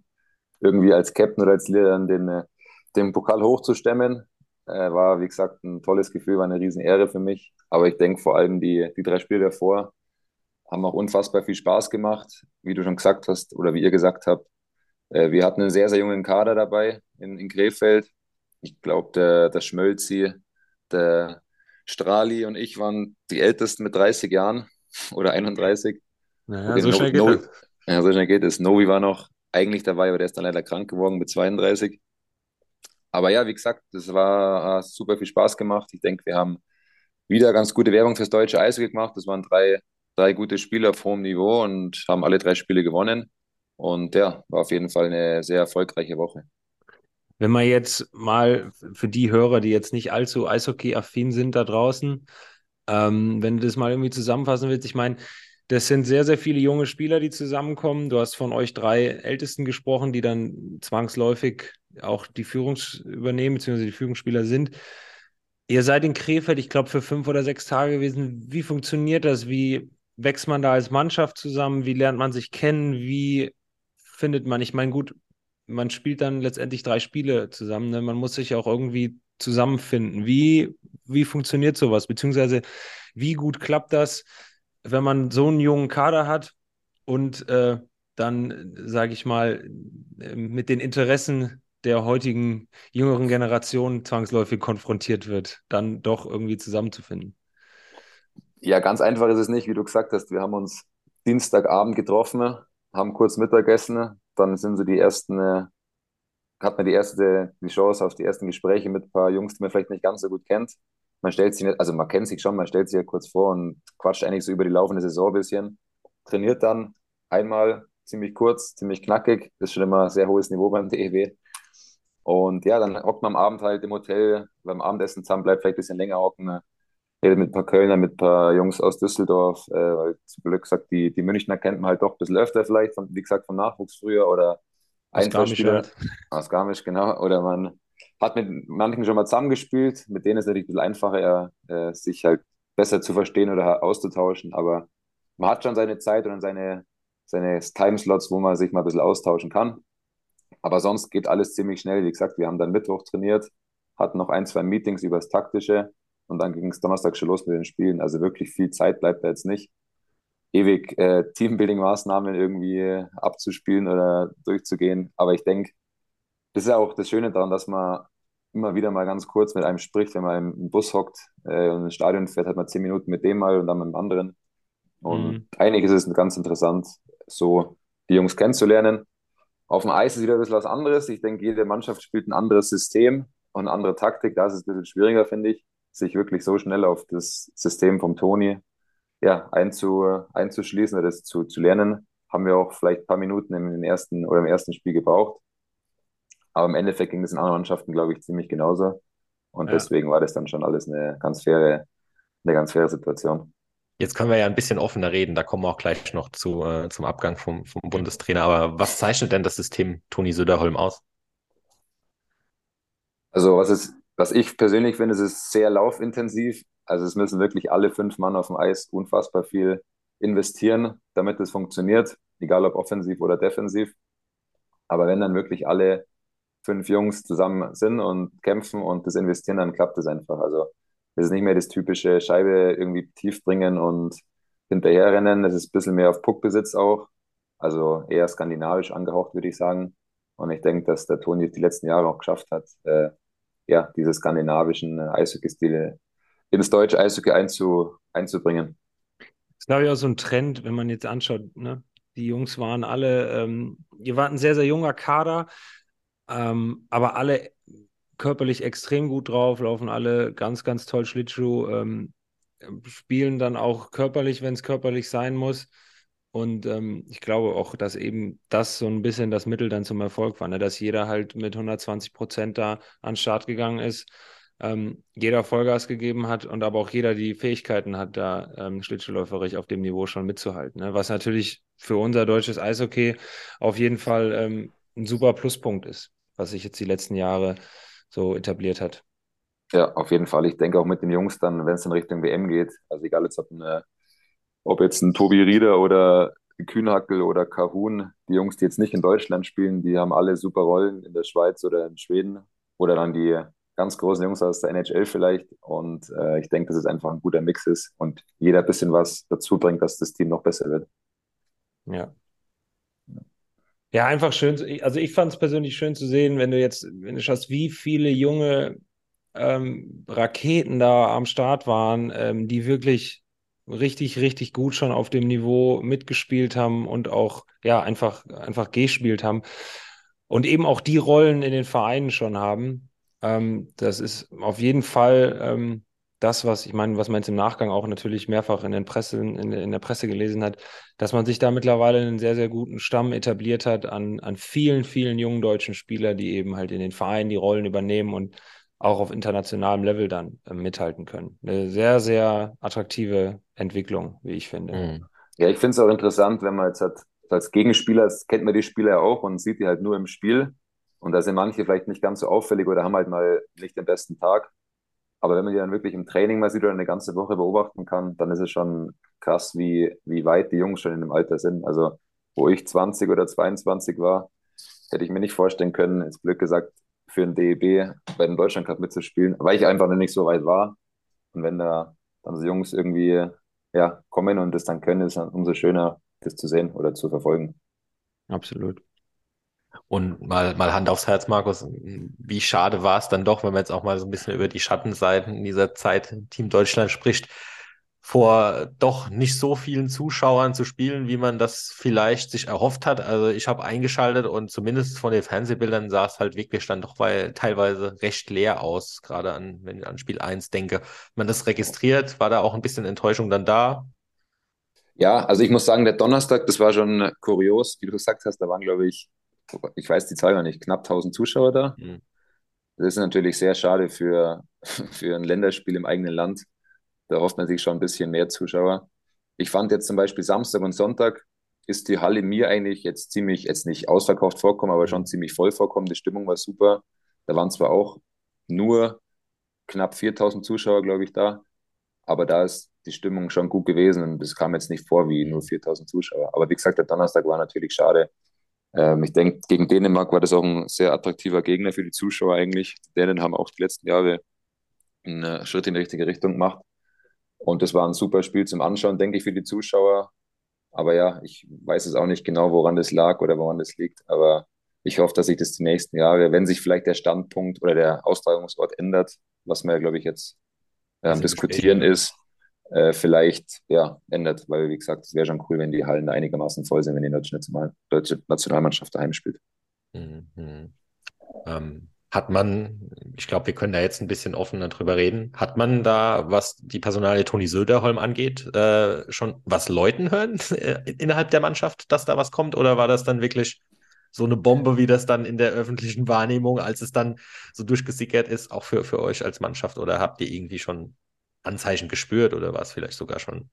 irgendwie als Captain oder als Leader den, äh, den Pokal hochzustemmen. Äh, war, wie gesagt, ein tolles Gefühl, war eine Riesenehre für mich. Aber ich denke vor allem die, die drei Spiele davor haben auch unfassbar viel Spaß gemacht, wie du schon gesagt hast oder wie ihr gesagt habt. Äh, wir hatten einen sehr, sehr jungen Kader dabei in, in Krefeld. Ich glaube, der, der Schmölzi, der Strali und ich waren die Ältesten mit 30 Jahren oder 31. Naja, okay, so no, schnell geht no. Ja, so schnell geht es. Novi war noch eigentlich dabei, aber der ist dann leider krank geworden mit 32. Aber ja, wie gesagt, das war hat super viel Spaß gemacht. Ich denke, wir haben wieder ganz gute Werbung fürs deutsche Eishockey gemacht. Das waren drei, drei gute Spieler auf hohem Niveau und haben alle drei Spiele gewonnen. Und ja, war auf jeden Fall eine sehr erfolgreiche Woche. Wenn man jetzt mal für die Hörer, die jetzt nicht allzu Eishockey-affin sind da draußen, ähm, wenn du das mal irgendwie zusammenfassen willst, ich meine, das sind sehr, sehr viele junge Spieler, die zusammenkommen. Du hast von euch drei Ältesten gesprochen, die dann zwangsläufig auch die Führungs übernehmen, beziehungsweise die Führungsspieler sind. Ihr seid in Krefeld, ich glaube, für fünf oder sechs Tage gewesen. Wie funktioniert das? Wie wächst man da als Mannschaft zusammen? Wie lernt man sich kennen? Wie findet man, ich meine, gut, man spielt dann letztendlich drei Spiele zusammen. Ne? Man muss sich auch irgendwie zusammenfinden. Wie, wie funktioniert sowas? Beziehungsweise, wie gut klappt das, wenn man so einen jungen Kader hat und äh, dann, sage ich mal, mit den Interessen der heutigen jüngeren Generation zwangsläufig konfrontiert wird, dann doch irgendwie zusammenzufinden? Ja, ganz einfach ist es nicht, wie du gesagt hast. Wir haben uns Dienstagabend getroffen, haben kurz Mittagessen, dann sind so die ersten, äh, hat man die erste die Chance auf die ersten Gespräche mit ein paar Jungs, die man vielleicht nicht ganz so gut kennt. Man stellt sich nicht, also man kennt sich schon, man stellt sich ja kurz vor und quatscht eigentlich so über die laufende Saison ein bisschen, trainiert dann einmal ziemlich kurz, ziemlich knackig, das ist schon immer ein sehr hohes Niveau beim DEW. Und ja, dann hockt man am Abend halt im Hotel, beim Abendessen zusammen, bleibt vielleicht ein bisschen länger hocken, redet mit ein paar Kölner, mit ein paar Jungs aus Düsseldorf, äh, weil zum Glück gesagt, die, die Münchner kennt man halt doch ein bisschen öfter vielleicht, von, wie gesagt, vom Nachwuchs früher oder aus Garmisch, halt. aus Garmisch, genau, oder man hat mit manchen schon mal zusammengespielt, mit denen ist es natürlich ein bisschen einfacher, äh, sich halt besser zu verstehen oder auszutauschen, aber man hat schon seine Zeit und seine, seine Timeslots, wo man sich mal ein bisschen austauschen kann. Aber sonst geht alles ziemlich schnell. Wie gesagt, wir haben dann Mittwoch trainiert, hatten noch ein, zwei Meetings über das Taktische und dann ging es Donnerstag schon los mit den Spielen. Also wirklich viel Zeit bleibt da jetzt nicht. Ewig äh, Teambuilding-Maßnahmen irgendwie abzuspielen oder durchzugehen. Aber ich denke, das ist ja auch das Schöne daran, dass man immer wieder mal ganz kurz mit einem spricht, wenn man im Bus hockt äh, und ins Stadion fährt, hat man zehn Minuten mit dem mal und dann mit dem anderen. Und mhm. eigentlich ist es ganz interessant, so die Jungs kennenzulernen. Auf dem Eis ist wieder ein bisschen was anderes. Ich denke, jede Mannschaft spielt ein anderes System und eine andere Taktik. Da ist es ein bisschen schwieriger, finde ich sich wirklich so schnell auf das System vom Toni ja, einzu, einzuschließen oder das zu, zu lernen, haben wir auch vielleicht ein paar Minuten im ersten oder im ersten Spiel gebraucht. Aber im Endeffekt ging es in anderen Mannschaften, glaube ich, ziemlich genauso. Und ja. deswegen war das dann schon alles eine ganz faire, eine ganz faire Situation. Jetzt können wir ja ein bisschen offener reden, da kommen wir auch gleich noch zu, äh, zum Abgang vom, vom Bundestrainer. Aber was zeichnet denn das System Toni Söderholm aus? Also, was es was ich persönlich finde, es ist sehr laufintensiv. Also es müssen wirklich alle fünf Mann auf dem Eis unfassbar viel investieren, damit es funktioniert, egal ob offensiv oder defensiv. Aber wenn dann wirklich alle fünf Jungs zusammen sind und kämpfen und das investieren, dann klappt es einfach. Also es ist nicht mehr das typische Scheibe irgendwie tief bringen und hinterherrennen. Es ist ein bisschen mehr auf Puckbesitz auch. Also eher skandinavisch angehaucht, würde ich sagen. Und ich denke, dass der Toni die letzten Jahre auch geschafft hat, äh, ja, diese skandinavischen Eishockey-Stile ins deutsche Eishockey einzu, einzubringen. Das ist, glaube ich, auch so ein Trend, wenn man jetzt anschaut, ne? Die Jungs waren alle, ähm, ihr wart ein sehr, sehr junger Kader, ähm, aber alle körperlich extrem gut drauf, laufen alle ganz, ganz toll Schlittschuh, ähm, spielen dann auch körperlich, wenn es körperlich sein muss. Und ähm, ich glaube auch, dass eben das so ein bisschen das Mittel dann zum Erfolg war, ne? dass jeder halt mit 120 Prozent da an den Start gegangen ist, ähm, jeder Vollgas gegeben hat und aber auch jeder die Fähigkeiten hat, da ähm, schlittschuhläuferisch auf dem Niveau schon mitzuhalten. Ne? Was natürlich für unser deutsches Eishockey auf jeden Fall ähm, ein super Pluspunkt ist, was sich jetzt die letzten Jahre so etabliert hat. Ja, auf jeden Fall. Ich denke auch mit den Jungs dann, wenn es in Richtung WM geht, also egal jetzt ob eine ob jetzt ein Tobi Rieder oder Kühnhackel oder Kahun, die Jungs, die jetzt nicht in Deutschland spielen, die haben alle super Rollen in der Schweiz oder in Schweden oder dann die ganz großen Jungs aus der NHL vielleicht. Und äh, ich denke, dass es einfach ein guter Mix ist und jeder ein bisschen was dazu bringt, dass das Team noch besser wird. Ja. Ja, einfach schön. Also ich fand es persönlich schön zu sehen, wenn du jetzt, wenn du schaust, wie viele junge ähm, Raketen da am Start waren, ähm, die wirklich richtig, richtig gut schon auf dem Niveau mitgespielt haben und auch, ja, einfach, einfach gespielt haben. Und eben auch die Rollen in den Vereinen schon haben. Ähm, das ist auf jeden Fall, ähm, das, was ich meine, was man jetzt im Nachgang auch natürlich mehrfach in, den Presse, in, in, der Presse gelesen hat, dass man sich da mittlerweile einen sehr, sehr guten Stamm etabliert hat an, an vielen, vielen jungen deutschen Spielern, die eben halt in den Vereinen die Rollen übernehmen und auch auf internationalem Level dann äh, mithalten können. Eine sehr, sehr attraktive Entwicklung, wie ich finde. Mhm. Ja, ich finde es auch interessant, wenn man jetzt hat, als Gegenspieler, kennt man die Spieler ja auch und sieht die halt nur im Spiel. Und da sind manche vielleicht nicht ganz so auffällig oder haben halt mal nicht den besten Tag. Aber wenn man die dann wirklich im Training mal sieht oder eine ganze Woche beobachten kann, dann ist es schon krass, wie, wie weit die Jungs schon in dem Alter sind. Also, wo ich 20 oder 22 war, hätte ich mir nicht vorstellen können, ins Glück gesagt, für den DEB bei dem Deutschland Cup mitzuspielen, weil ich einfach noch nicht so weit war. Und wenn da dann so Jungs irgendwie ja, kommen und das dann können, ist es umso schöner, das zu sehen oder zu verfolgen. Absolut. Und mal, mal Hand aufs Herz, Markus, wie schade war es dann doch, wenn man jetzt auch mal so ein bisschen über die Schattenseiten dieser Zeit Team Deutschland spricht, vor doch nicht so vielen Zuschauern zu spielen, wie man das vielleicht sich erhofft hat. Also ich habe eingeschaltet und zumindest von den Fernsehbildern sah es halt wirklich dann doch weil teilweise recht leer aus, gerade an, wenn ich an Spiel 1 denke. Man das registriert, war da auch ein bisschen Enttäuschung dann da? Ja, also ich muss sagen, der Donnerstag, das war schon kurios, wie du gesagt hast, da waren, glaube ich, ich weiß die Zahl gar nicht, knapp 1000 Zuschauer da. Mhm. Das ist natürlich sehr schade für, für ein Länderspiel im eigenen Land da hofft man sich schon ein bisschen mehr Zuschauer. Ich fand jetzt zum Beispiel Samstag und Sonntag ist die Halle mir eigentlich jetzt ziemlich, jetzt nicht ausverkauft vorkommen, aber schon ziemlich voll vorkommen. Die Stimmung war super. Da waren zwar auch nur knapp 4000 Zuschauer, glaube ich, da, aber da ist die Stimmung schon gut gewesen und es kam jetzt nicht vor wie nur 4000 Zuschauer. Aber wie gesagt, der Donnerstag war natürlich schade. Ähm, ich denke, gegen Dänemark war das auch ein sehr attraktiver Gegner für die Zuschauer eigentlich. Die Dänen haben auch die letzten Jahre einen Schritt in die richtige Richtung gemacht. Und das war ein super Spiel zum Anschauen, denke ich, für die Zuschauer. Aber ja, ich weiß es auch nicht genau, woran das lag oder woran das liegt. Aber ich hoffe, dass sich das die nächsten Jahre, wenn sich vielleicht der Standpunkt oder der Austragungsort ändert, was wir, glaube ich, jetzt ähm, diskutieren ist, äh, vielleicht ja, ändert. Weil, wie gesagt, es wäre schon cool, wenn die Hallen einigermaßen voll sind, wenn die deutsche, Nationalmannschaft daheim spielt. Mhm. Ähm, hat man, ich glaube, wir können da jetzt ein bisschen offener drüber reden, hat man da, was die Personalie Toni Söderholm angeht, äh, schon was Leuten hören äh, innerhalb der Mannschaft, dass da was kommt? Oder war das dann wirklich so eine Bombe, wie das dann in der öffentlichen Wahrnehmung, als es dann so durchgesickert ist, auch für, für euch als Mannschaft? Oder habt ihr irgendwie schon Anzeichen gespürt oder war es vielleicht sogar schon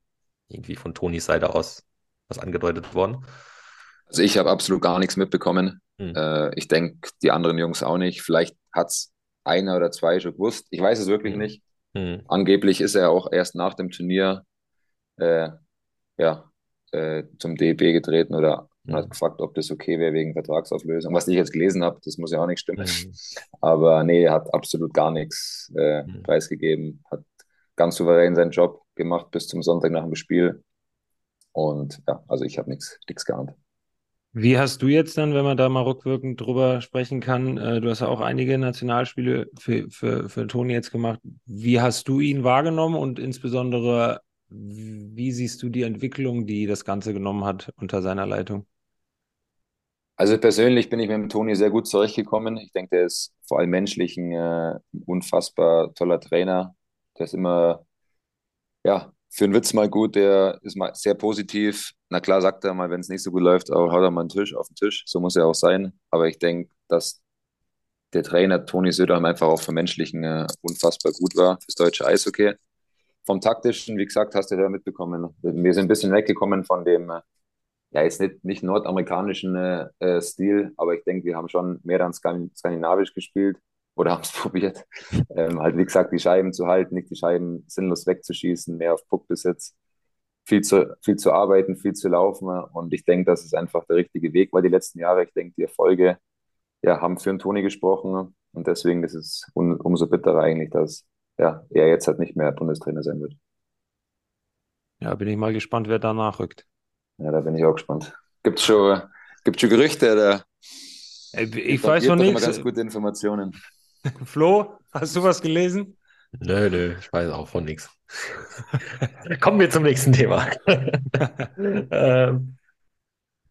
irgendwie von Tonis Seite aus was angedeutet worden? Also ich habe absolut gar nichts mitbekommen. Mhm. Äh, ich denke, die anderen Jungs auch nicht. Vielleicht hat es einer oder zwei schon gewusst. Ich weiß es wirklich mhm. nicht. Mhm. Angeblich ist er auch erst nach dem Turnier äh, ja, äh, zum DEB getreten oder mhm. hat gefragt, ob das okay wäre wegen Vertragsauflösung. Was ich jetzt gelesen habe, das muss ja auch nicht stimmen. Mhm. Aber nee, er hat absolut gar nichts äh, mhm. preisgegeben, hat ganz souverän seinen Job gemacht bis zum Sonntag nach dem Spiel. Und ja, also ich habe nichts geahnt. Wie hast du jetzt dann, wenn man da mal rückwirkend drüber sprechen kann, äh, du hast ja auch einige Nationalspiele für, für, für Toni jetzt gemacht. Wie hast du ihn wahrgenommen und insbesondere, wie siehst du die Entwicklung, die das Ganze genommen hat unter seiner Leitung? Also persönlich bin ich mit dem Toni sehr gut zurechtgekommen. Ich denke, der ist vor allem menschlich ein äh, unfassbar toller Trainer. Der ist immer ja, für einen Witz mal gut, der ist mal sehr positiv. Na klar, sagt er mal, wenn es nicht so gut läuft, aber haut er mal einen Tisch auf den Tisch. So muss er auch sein. Aber ich denke, dass der Trainer Toni Söderheim einfach auch vom Menschlichen äh, unfassbar gut war fürs deutsche Eishockey. Vom taktischen, wie gesagt, hast du ja mitbekommen. Wir sind ein bisschen weggekommen von dem, äh, ja, jetzt nicht, nicht nordamerikanischen äh, äh Stil, aber ich denke, wir haben schon mehr dann skandinavisch gespielt oder haben es probiert. Ähm, halt, wie gesagt, die Scheiben zu halten, nicht die Scheiben sinnlos wegzuschießen, mehr auf Puckbesitz, viel zu, viel zu arbeiten, viel zu laufen. Und ich denke, das ist einfach der richtige Weg, weil die letzten Jahre, ich denke, die Erfolge ja, haben für den Toni gesprochen. Und deswegen ist es um, umso bitterer eigentlich, dass ja, er jetzt halt nicht mehr Bundestrainer sein wird. Ja, bin ich mal gespannt, wer da nachrückt. Ja, da bin ich auch gespannt. Gibt es schon, gibt's schon Gerüchte? Oder? Ich, ich weiß noch nichts. ganz gute Informationen. Flo, hast du was gelesen? Nö, nö, ich weiß auch von nichts. Kommen wir zum nächsten Thema. ähm,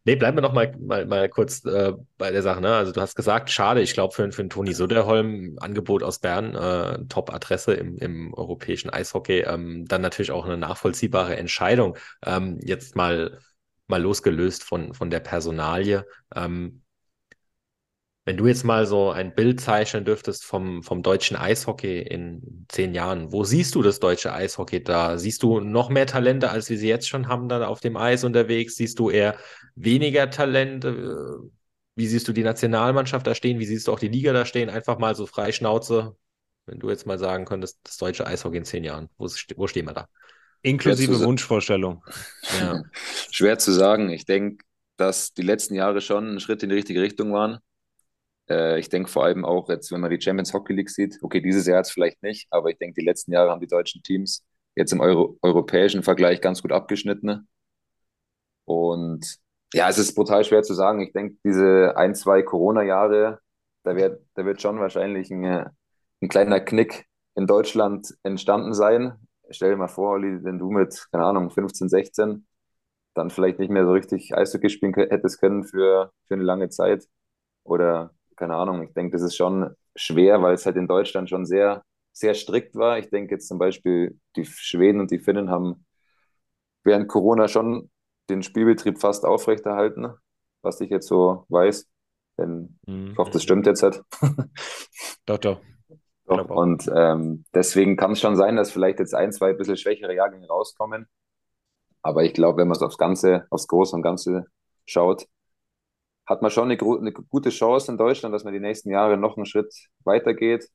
Nee, bleiben wir noch mal, mal, mal kurz äh, bei der Sache. Ne? Also du hast gesagt, schade, ich glaube für, für einen Toni Söderholm, Angebot aus Bern, äh, Top-Adresse im, im europäischen Eishockey, ähm, dann natürlich auch eine nachvollziehbare Entscheidung. Ähm, jetzt mal, mal losgelöst von, von der Personalie. Ähm, wenn du jetzt mal so ein Bild zeichnen dürftest vom, vom deutschen Eishockey in zehn Jahren, wo siehst du das deutsche Eishockey da? Siehst du noch mehr Talente, als wir sie jetzt schon haben, da auf dem Eis unterwegs? Siehst du eher weniger Talente? Wie siehst du die Nationalmannschaft da stehen? Wie siehst du auch die Liga da stehen? Einfach mal so frei Schnauze, wenn du jetzt mal sagen könntest, das deutsche Eishockey in zehn Jahren, wo, wo stehen wir da? Inklusive Wunschvorstellung. Ja. Schwer zu sagen. Ich denke, dass die letzten Jahre schon ein Schritt in die richtige Richtung waren. Äh, ich denke vor allem auch jetzt, wenn man die Champions Hockey League sieht, okay, dieses Jahr jetzt vielleicht nicht, aber ich denke, die letzten Jahre haben die deutschen Teams jetzt im Euro europäischen Vergleich ganz gut abgeschnitten. Und ja, es ist brutal schwer zu sagen. Ich denke, diese ein, zwei Corona-Jahre, da wird, da wird schon wahrscheinlich ein, ein kleiner Knick in Deutschland entstanden sein. Stell dir mal vor, Olli, wenn du mit, keine Ahnung, 15, 16 dann vielleicht nicht mehr so richtig Eishockey spielen hättest können für, für eine lange Zeit. Oder keine Ahnung, ich denke, das ist schon schwer, weil es halt in Deutschland schon sehr, sehr strikt war. Ich denke jetzt zum Beispiel, die Schweden und die Finnen haben während Corona schon den Spielbetrieb fast aufrechterhalten, was ich jetzt so weiß. Denn mhm. ich hoffe, das stimmt jetzt halt. doch, doch. doch. Und ähm, deswegen kann es schon sein, dass vielleicht jetzt ein, zwei bisschen schwächere Jahrgänge rauskommen. Aber ich glaube, wenn man es aufs Ganze, aufs Große und Ganze schaut, hat man schon eine, eine, gute Chance in Deutschland, dass man die nächsten Jahre noch einen Schritt weitergeht.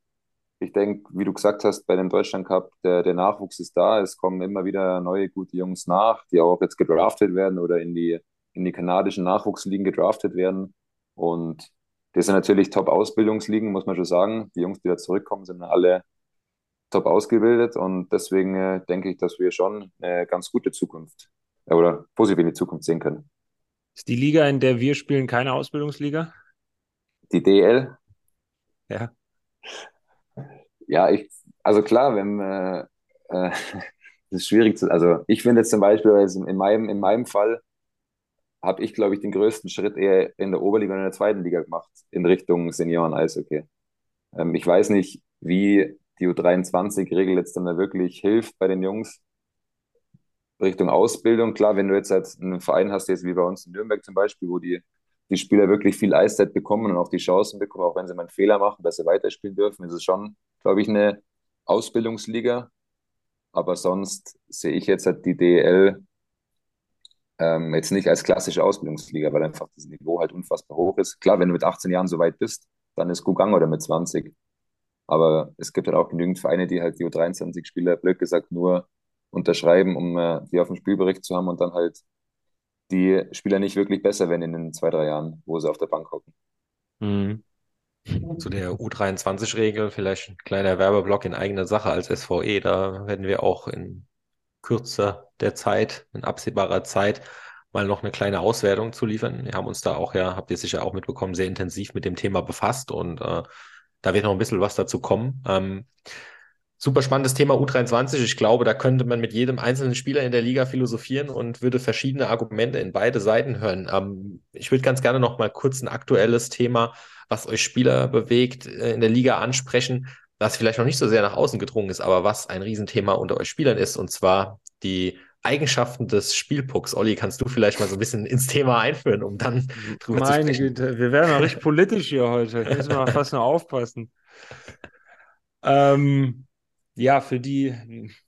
Ich denke, wie du gesagt hast, bei dem Deutschland Cup, der, der Nachwuchs ist da. Es kommen immer wieder neue gute Jungs nach, die auch jetzt gedraftet werden oder in die, in die kanadischen Nachwuchsligen gedraftet werden. Und das sind natürlich Top-Ausbildungsligen, muss man schon sagen. Die Jungs, die da zurückkommen, sind alle top ausgebildet und deswegen äh, denke ich, dass wir schon eine ganz gute Zukunft äh, oder positiv in die Zukunft sehen können. Ist die Liga, in der wir spielen, keine Ausbildungsliga? Die DL? Ja. Ja, ich, also klar, wenn, äh, äh, das ist schwierig zu, also ich finde jetzt zum Beispiel, also in meinem, in meinem Fall habe ich, glaube ich, den größten Schritt eher in der Oberliga und in der zweiten Liga gemacht, in Richtung Senioren-Eishockey. Ähm, ich weiß nicht, wie die U23-Regel jetzt dann da wirklich hilft bei den Jungs. Richtung Ausbildung. Klar, wenn du jetzt als einen Verein hast, jetzt wie bei uns in Nürnberg zum Beispiel, wo die, die Spieler wirklich viel Eiszeit bekommen und auch die Chancen bekommen, auch wenn sie mal einen Fehler machen, dass sie weiterspielen dürfen, ist es schon, glaube ich, eine Ausbildungsliga. Aber sonst sehe ich jetzt halt die DEL ähm, jetzt nicht als klassische Ausbildungsliga, weil einfach das Niveau halt unfassbar hoch ist. Klar, wenn du mit 18 Jahren so weit bist, dann ist Gugang oder mit 20. Aber es gibt halt auch genügend Vereine, die halt die U23-Spieler, blöd gesagt, nur unterschreiben, um äh, die auf dem Spielbericht zu haben und dann halt die Spieler nicht wirklich besser werden in den zwei, drei Jahren, wo sie auf der Bank hocken. Mhm. Zu der U23-Regel vielleicht ein kleiner Werbeblock in eigener Sache als SVE. Da werden wir auch in kürzer der Zeit, in absehbarer Zeit, mal noch eine kleine Auswertung zu liefern. Wir haben uns da auch ja, habt ihr sicher auch mitbekommen, sehr intensiv mit dem Thema befasst und äh, da wird noch ein bisschen was dazu kommen. Ähm, Super spannendes Thema U23. Ich glaube, da könnte man mit jedem einzelnen Spieler in der Liga philosophieren und würde verschiedene Argumente in beide Seiten hören. Ähm, ich würde ganz gerne noch mal kurz ein aktuelles Thema, was euch Spieler bewegt, äh, in der Liga ansprechen, das vielleicht noch nicht so sehr nach außen gedrungen ist, aber was ein Riesenthema unter euch Spielern ist, und zwar die Eigenschaften des Spielpucks. Olli, kannst du vielleicht mal so ein bisschen ins Thema einführen, um dann drüber Meine zu sprechen? Güte, wir werden mal richtig politisch hier heute. Da müssen wir fast nur aufpassen. Ähm, ja, für die,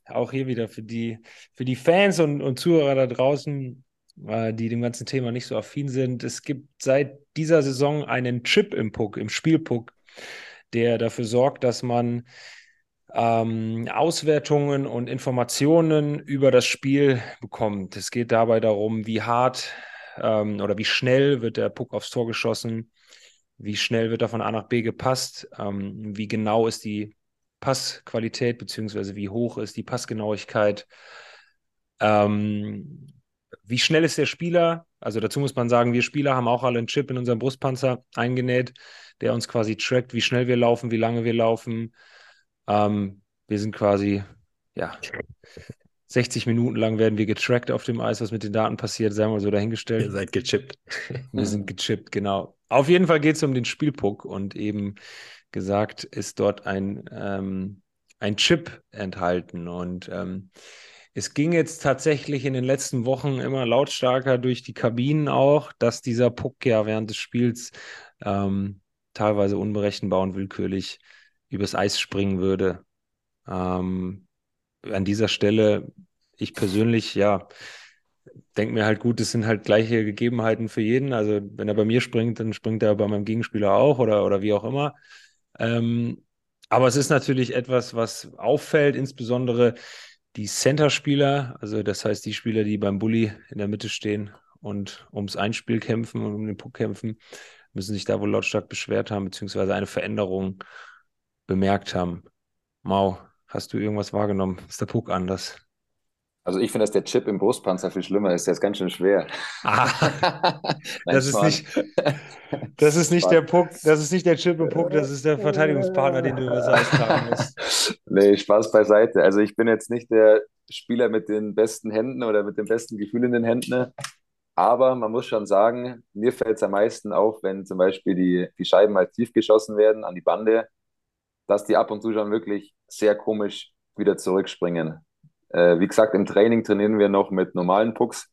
auch hier wieder, für die, für die Fans und, und Zuhörer da draußen, äh, die dem ganzen Thema nicht so affin sind, es gibt seit dieser Saison einen Chip im Puck, im Spielpuck, der dafür sorgt, dass man ähm, Auswertungen und Informationen über das Spiel bekommt. Es geht dabei darum, wie hart ähm, oder wie schnell wird der Puck aufs Tor geschossen, wie schnell wird er von A nach B gepasst, ähm, wie genau ist die Passqualität, beziehungsweise wie hoch ist die Passgenauigkeit. Ähm, wie schnell ist der Spieler? Also dazu muss man sagen, wir Spieler haben auch alle einen Chip in unserem Brustpanzer eingenäht, der uns quasi trackt, wie schnell wir laufen, wie lange wir laufen. Ähm, wir sind quasi, ja, 60 Minuten lang werden wir getrackt auf dem Eis, was mit den Daten passiert, sagen wir so dahingestellt. Ihr seid gechippt. Wir sind gechippt, genau. Auf jeden Fall geht es um den Spielpuck und eben gesagt ist dort ein, ähm, ein Chip enthalten. Und ähm, es ging jetzt tatsächlich in den letzten Wochen immer lautstarker durch die Kabinen auch, dass dieser Puck ja während des Spiels ähm, teilweise unberechenbar und willkürlich übers Eis springen würde. Ähm, an dieser Stelle, ich persönlich, ja, denke mir halt gut, es sind halt gleiche Gegebenheiten für jeden. Also wenn er bei mir springt, dann springt er bei meinem Gegenspieler auch oder, oder wie auch immer. Ähm, aber es ist natürlich etwas, was auffällt, insbesondere die Center-Spieler, also das heißt die Spieler, die beim Bully in der Mitte stehen und ums Einspiel kämpfen und um den Puck kämpfen, müssen sich da wohl lautstark beschwert haben, beziehungsweise eine Veränderung bemerkt haben. Mau, hast du irgendwas wahrgenommen? Ist der Puck anders? Also ich finde, dass der Chip im Brustpanzer viel schlimmer ist. Der ist ganz schön schwer. Ah, das, ist nicht, das ist nicht der Puck, das ist nicht der Chip im Puck, das ist der Verteidigungspartner, den du über das Eis tragen musst. Nee, Spaß beiseite. Also ich bin jetzt nicht der Spieler mit den besten Händen oder mit dem besten Gefühl in den Händen. Aber man muss schon sagen, mir fällt es am meisten auf, wenn zum Beispiel die, die Scheiben mal tief geschossen werden an die Bande, dass die ab und zu schon wirklich sehr komisch wieder zurückspringen. Äh, wie gesagt, im Training trainieren wir noch mit normalen Pucks.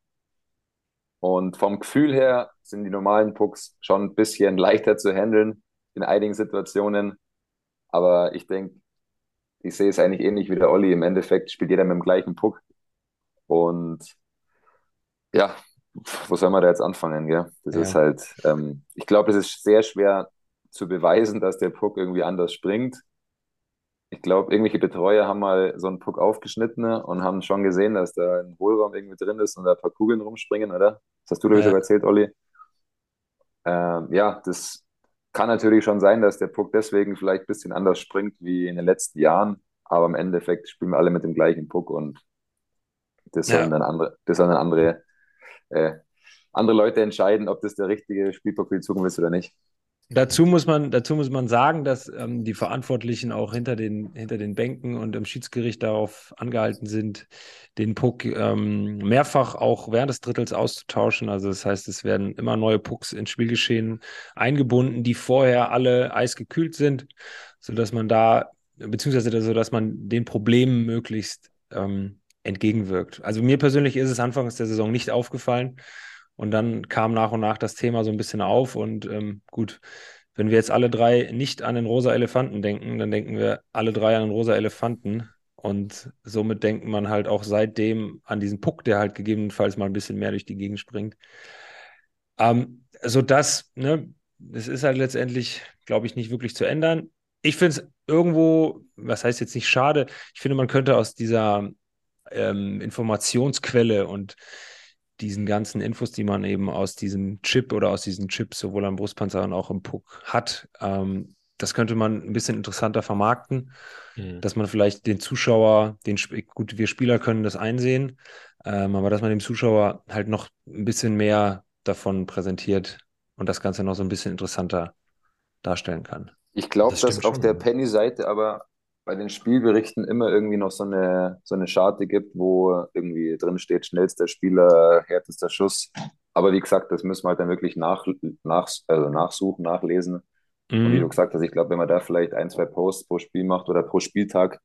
Und vom Gefühl her sind die normalen Pucks schon ein bisschen leichter zu handeln in einigen Situationen. Aber ich denke, ich sehe es eigentlich ähnlich wie der Olli. Im Endeffekt spielt jeder mit dem gleichen Puck. Und ja, wo soll man da jetzt anfangen? Gell? Das ja. ist halt, ähm, ich glaube, es ist sehr schwer zu beweisen, dass der Puck irgendwie anders springt ich glaube, irgendwelche Betreuer haben mal so einen Puck aufgeschnitten und haben schon gesehen, dass da ein Hohlraum irgendwie drin ist und da ein paar Kugeln rumspringen, oder? Das hast du, glaube ich, ja. erzählt, Olli. Ähm, ja, das kann natürlich schon sein, dass der Puck deswegen vielleicht ein bisschen anders springt wie in den letzten Jahren, aber im Endeffekt spielen wir alle mit dem gleichen Puck und das sollen ja. dann andere, das sollen dann andere, äh, andere Leute entscheiden, ob das der richtige Spielpuck für die Zukunft ist oder nicht. Dazu muss man, dazu muss man sagen, dass ähm, die Verantwortlichen auch hinter den, hinter den Bänken und im Schiedsgericht darauf angehalten sind, den Puck ähm, mehrfach auch während des Drittels auszutauschen. Also das heißt, es werden immer neue Pucks ins Spielgeschehen eingebunden, die vorher alle eisgekühlt sind, sodass man da, beziehungsweise so, dass man den Problemen möglichst ähm, entgegenwirkt. Also mir persönlich ist es anfangs der Saison nicht aufgefallen. Und dann kam nach und nach das Thema so ein bisschen auf. Und ähm, gut, wenn wir jetzt alle drei nicht an den rosa Elefanten denken, dann denken wir alle drei an den rosa Elefanten. Und somit denkt man halt auch seitdem an diesen Puck, der halt gegebenenfalls mal ein bisschen mehr durch die Gegend springt. Ähm, sodass, ne, das ist halt letztendlich, glaube ich, nicht wirklich zu ändern. Ich finde es irgendwo, was heißt jetzt nicht schade, ich finde, man könnte aus dieser ähm, Informationsquelle und diesen ganzen Infos, die man eben aus diesem Chip oder aus diesen Chips sowohl am Brustpanzer und auch im Puck hat, ähm, das könnte man ein bisschen interessanter vermarkten, mhm. dass man vielleicht den Zuschauer, den gut, wir Spieler können das einsehen, ähm, aber dass man dem Zuschauer halt noch ein bisschen mehr davon präsentiert und das Ganze noch so ein bisschen interessanter darstellen kann. Ich glaube, das dass auf der Penny-Seite aber bei den Spielberichten immer irgendwie noch so eine, so eine Scharte gibt, wo irgendwie drin steht, schnellster Spieler, härtester Schuss. Aber wie gesagt, das müssen wir halt dann wirklich nach, nach, also nachsuchen, nachlesen. Mhm. Und wie mhm. du gesagt hast, ich glaube, wenn man da vielleicht ein, zwei Posts pro Spiel macht oder pro Spieltag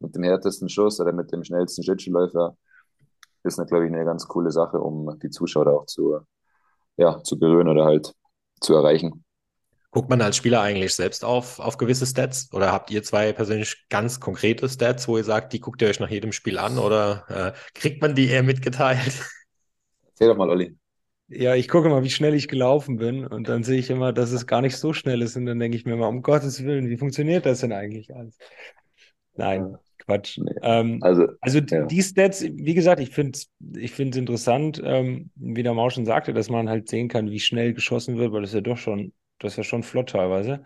mit dem härtesten Schuss oder mit dem schnellsten Schlittschuhläufer, ist eine, glaube ich, eine ganz coole Sache, um die Zuschauer auch zu, ja, zu berühren oder halt zu erreichen. Guckt man als Spieler eigentlich selbst auf, auf gewisse Stats? Oder habt ihr zwei persönlich ganz konkrete Stats, wo ihr sagt, die guckt ihr euch nach jedem Spiel an oder äh, kriegt man die eher mitgeteilt? Erzähl doch mal, Olli. Ja, ich gucke mal, wie schnell ich gelaufen bin und dann sehe ich immer, dass es gar nicht so schnell ist und dann denke ich mir mal, um Gottes Willen, wie funktioniert das denn eigentlich alles? Nein, Quatsch. Nee. Ähm, also, also ja. die Stats, wie gesagt, ich finde es ich find's interessant, ähm, wie der Mau schon sagte, dass man halt sehen kann, wie schnell geschossen wird, weil das ja doch schon das ist ja schon flott teilweise.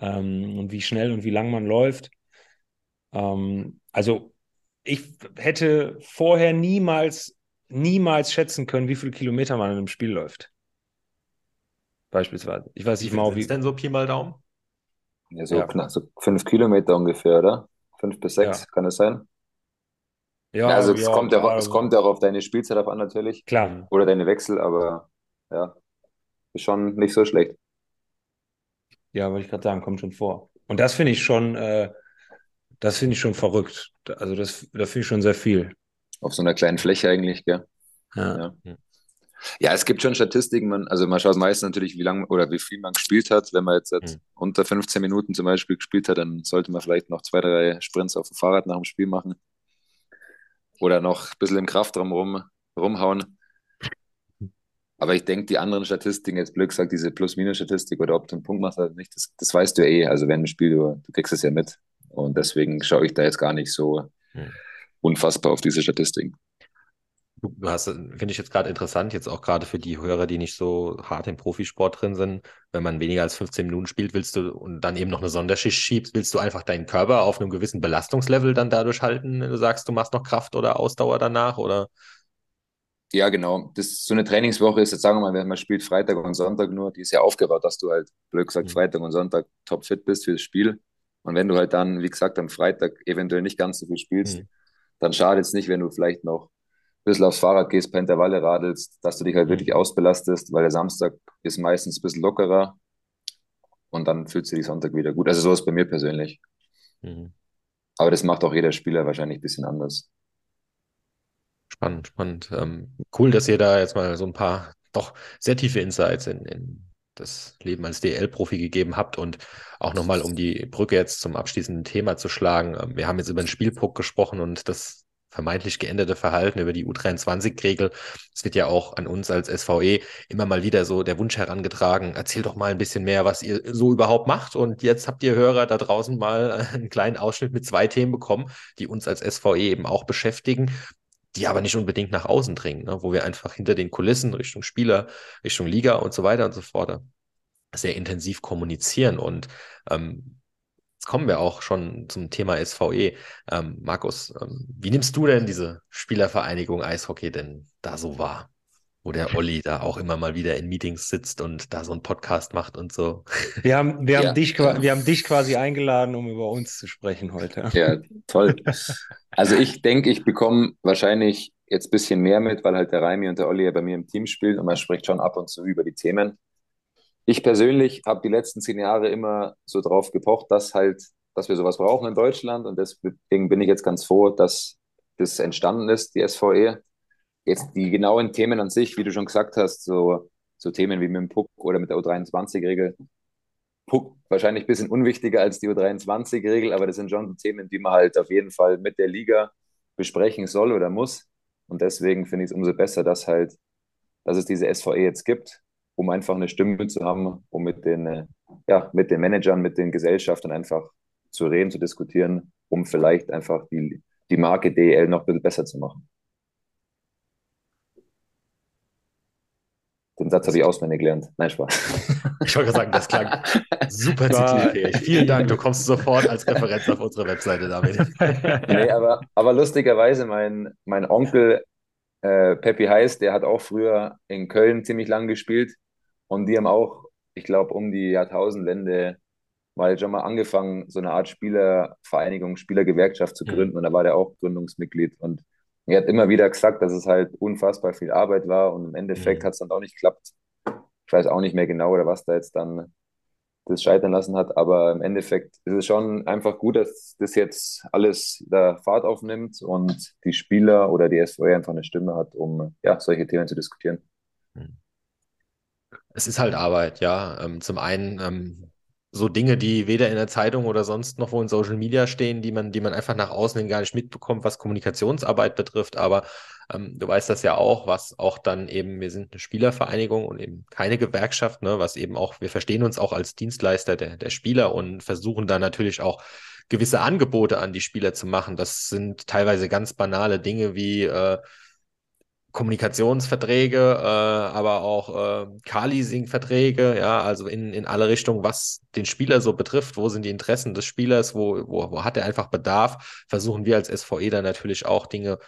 Ähm, und wie schnell und wie lang man läuft. Ähm, also ich hätte vorher niemals, niemals schätzen können, wie viele Kilometer man in einem Spiel läuft. Beispielsweise. Ich weiß nicht mal, wie. ist denn so Pi mal Daumen? Ja, so, ja. Knapp, so fünf Kilometer ungefähr, oder? Fünf bis sechs, ja. kann es sein? Ja, also es, ja, kommt ja, es kommt auch auf deine Spielzeit ab an natürlich. Klar. Oder deine Wechsel, aber ja, ist schon nicht so schlecht. Ja, wollte ich gerade sagen, kommt schon vor. Und das finde ich schon, äh, das finde ich schon verrückt. Also das, das finde ich schon sehr viel. Auf so einer kleinen Fläche eigentlich, gell? Ja. ja. Ja, es gibt schon Statistiken. Man, also man schaut meistens natürlich, wie lange oder wie viel man gespielt hat. Wenn man jetzt, jetzt mhm. unter 15 Minuten zum Beispiel gespielt hat, dann sollte man vielleicht noch zwei, drei Sprints auf dem Fahrrad nach dem Spiel machen. Oder noch ein bisschen im Kraftraum rum, rumhauen. Aber ich denke, die anderen Statistiken, jetzt Glück sagt, diese Plus-Minus-Statistik oder ob du einen Punkt machst oder nicht, das, das weißt du ja eh. Also wenn du spielst, du, du kriegst es ja mit. Und deswegen schaue ich da jetzt gar nicht so mhm. unfassbar auf diese Statistiken. Du hast, finde ich jetzt gerade interessant, jetzt auch gerade für die Hörer, die nicht so hart im Profisport drin sind, wenn man weniger als 15 Minuten spielt, willst du und dann eben noch eine Sonderschicht schiebst, willst du einfach deinen Körper auf einem gewissen Belastungslevel dann dadurch halten, wenn du sagst, du machst noch Kraft oder Ausdauer danach oder? Ja, genau. Das so eine Trainingswoche ist jetzt, sagen wir mal, wenn man spielt Freitag und Sonntag nur, die ist ja aufgebaut, dass du halt, blöd gesagt, mhm. Freitag und Sonntag topfit bist für das Spiel. Und wenn du halt dann, wie gesagt, am Freitag eventuell nicht ganz so viel spielst, mhm. dann schadet es nicht, wenn du vielleicht noch bisschen aufs Fahrrad gehst, paar Intervalle radelst, dass du dich halt wirklich mhm. ausbelastest, weil der Samstag ist meistens ein bisschen lockerer und dann fühlst du dich Sonntag wieder gut. Also so ist bei mir persönlich. Mhm. Aber das macht auch jeder Spieler wahrscheinlich ein bisschen anders. Spannend, spannend. Ähm, cool, dass ihr da jetzt mal so ein paar doch sehr tiefe Insights in, in das Leben als DL-Profi gegeben habt und auch nochmal, um die Brücke jetzt zum abschließenden Thema zu schlagen. Ähm, wir haben jetzt über den Spielpuck gesprochen und das vermeintlich geänderte Verhalten, über die U23-Regel. Es wird ja auch an uns als SVE immer mal wieder so der Wunsch herangetragen, erzähl doch mal ein bisschen mehr, was ihr so überhaupt macht. Und jetzt habt ihr Hörer da draußen mal einen kleinen Ausschnitt mit zwei Themen bekommen, die uns als SVE eben auch beschäftigen die aber nicht unbedingt nach außen dringen, ne? wo wir einfach hinter den Kulissen Richtung Spieler, Richtung Liga und so weiter und so fort sehr intensiv kommunizieren. Und ähm, Jetzt kommen wir auch schon zum Thema SVE. Ähm, Markus, ähm, wie nimmst du denn diese Spielervereinigung Eishockey denn da so wahr? Wo der Olli da auch immer mal wieder in Meetings sitzt und da so einen Podcast macht und so. Wir haben, wir, ja. haben dich, wir haben dich quasi eingeladen, um über uns zu sprechen heute. Ja, toll. Also ich denke, ich bekomme wahrscheinlich jetzt ein bisschen mehr mit, weil halt der Raimi und der Olli ja bei mir im Team spielen und man spricht schon ab und zu über die Themen ich persönlich habe die letzten zehn Jahre immer so drauf gepocht, dass halt, dass wir sowas brauchen in Deutschland und deswegen bin ich jetzt ganz froh, dass das entstanden ist, die SVE. Jetzt die genauen Themen an sich, wie du schon gesagt hast, so, so Themen wie mit dem Puck oder mit der U23-Regel. Puck wahrscheinlich ein bisschen unwichtiger als die U23-Regel, aber das sind schon Themen, die man halt auf jeden Fall mit der Liga besprechen soll oder muss. Und deswegen finde ich es umso besser, dass halt, dass es diese SVE jetzt gibt um einfach eine Stimme zu haben, um mit den, äh, ja, mit den Managern, mit den Gesellschaften einfach zu reden, zu diskutieren, um vielleicht einfach die, die Marke DEL noch ein bisschen besser zu machen. Den Satz habe ich auswendig gelernt. Nein, Spaß. Ich wollte sagen, das klang super zitierfähig. Vielen Dank, du kommst sofort als Referenz auf unsere Webseite damit. nee, aber, aber lustigerweise, mein, mein Onkel äh, Peppi Heiß, der hat auch früher in Köln ziemlich lang gespielt und die haben auch, ich glaube, um die Jahrtausendwende mal schon mal angefangen, so eine Art Spielervereinigung, Spielergewerkschaft zu mhm. gründen. Und da war der auch Gründungsmitglied. Und er hat immer wieder gesagt, dass es halt unfassbar viel Arbeit war. Und im Endeffekt mhm. hat es dann auch nicht geklappt. Ich weiß auch nicht mehr genau, oder was da jetzt dann das scheitern lassen hat. Aber im Endeffekt ist es schon einfach gut, dass das jetzt alles da Fahrt aufnimmt und die Spieler oder die SVR einfach eine Stimme hat, um ja, solche Themen zu diskutieren. Mhm es ist halt Arbeit, ja. Ähm, zum einen ähm, so Dinge, die weder in der Zeitung oder sonst noch wo in Social Media stehen, die man, die man einfach nach außen hin gar nicht mitbekommt, was Kommunikationsarbeit betrifft. Aber ähm, du weißt das ja auch, was auch dann eben, wir sind eine Spielervereinigung und eben keine Gewerkschaft, ne, was eben auch, wir verstehen uns auch als Dienstleister der, der Spieler und versuchen dann natürlich auch gewisse Angebote an die Spieler zu machen. Das sind teilweise ganz banale Dinge wie äh, Kommunikationsverträge, äh, aber auch äh, Car-Leasing-Verträge, ja, also in, in alle Richtungen, was den Spieler so betrifft, wo sind die Interessen des Spielers, wo, wo, wo hat er einfach Bedarf, versuchen wir als SVE dann natürlich auch Dinge,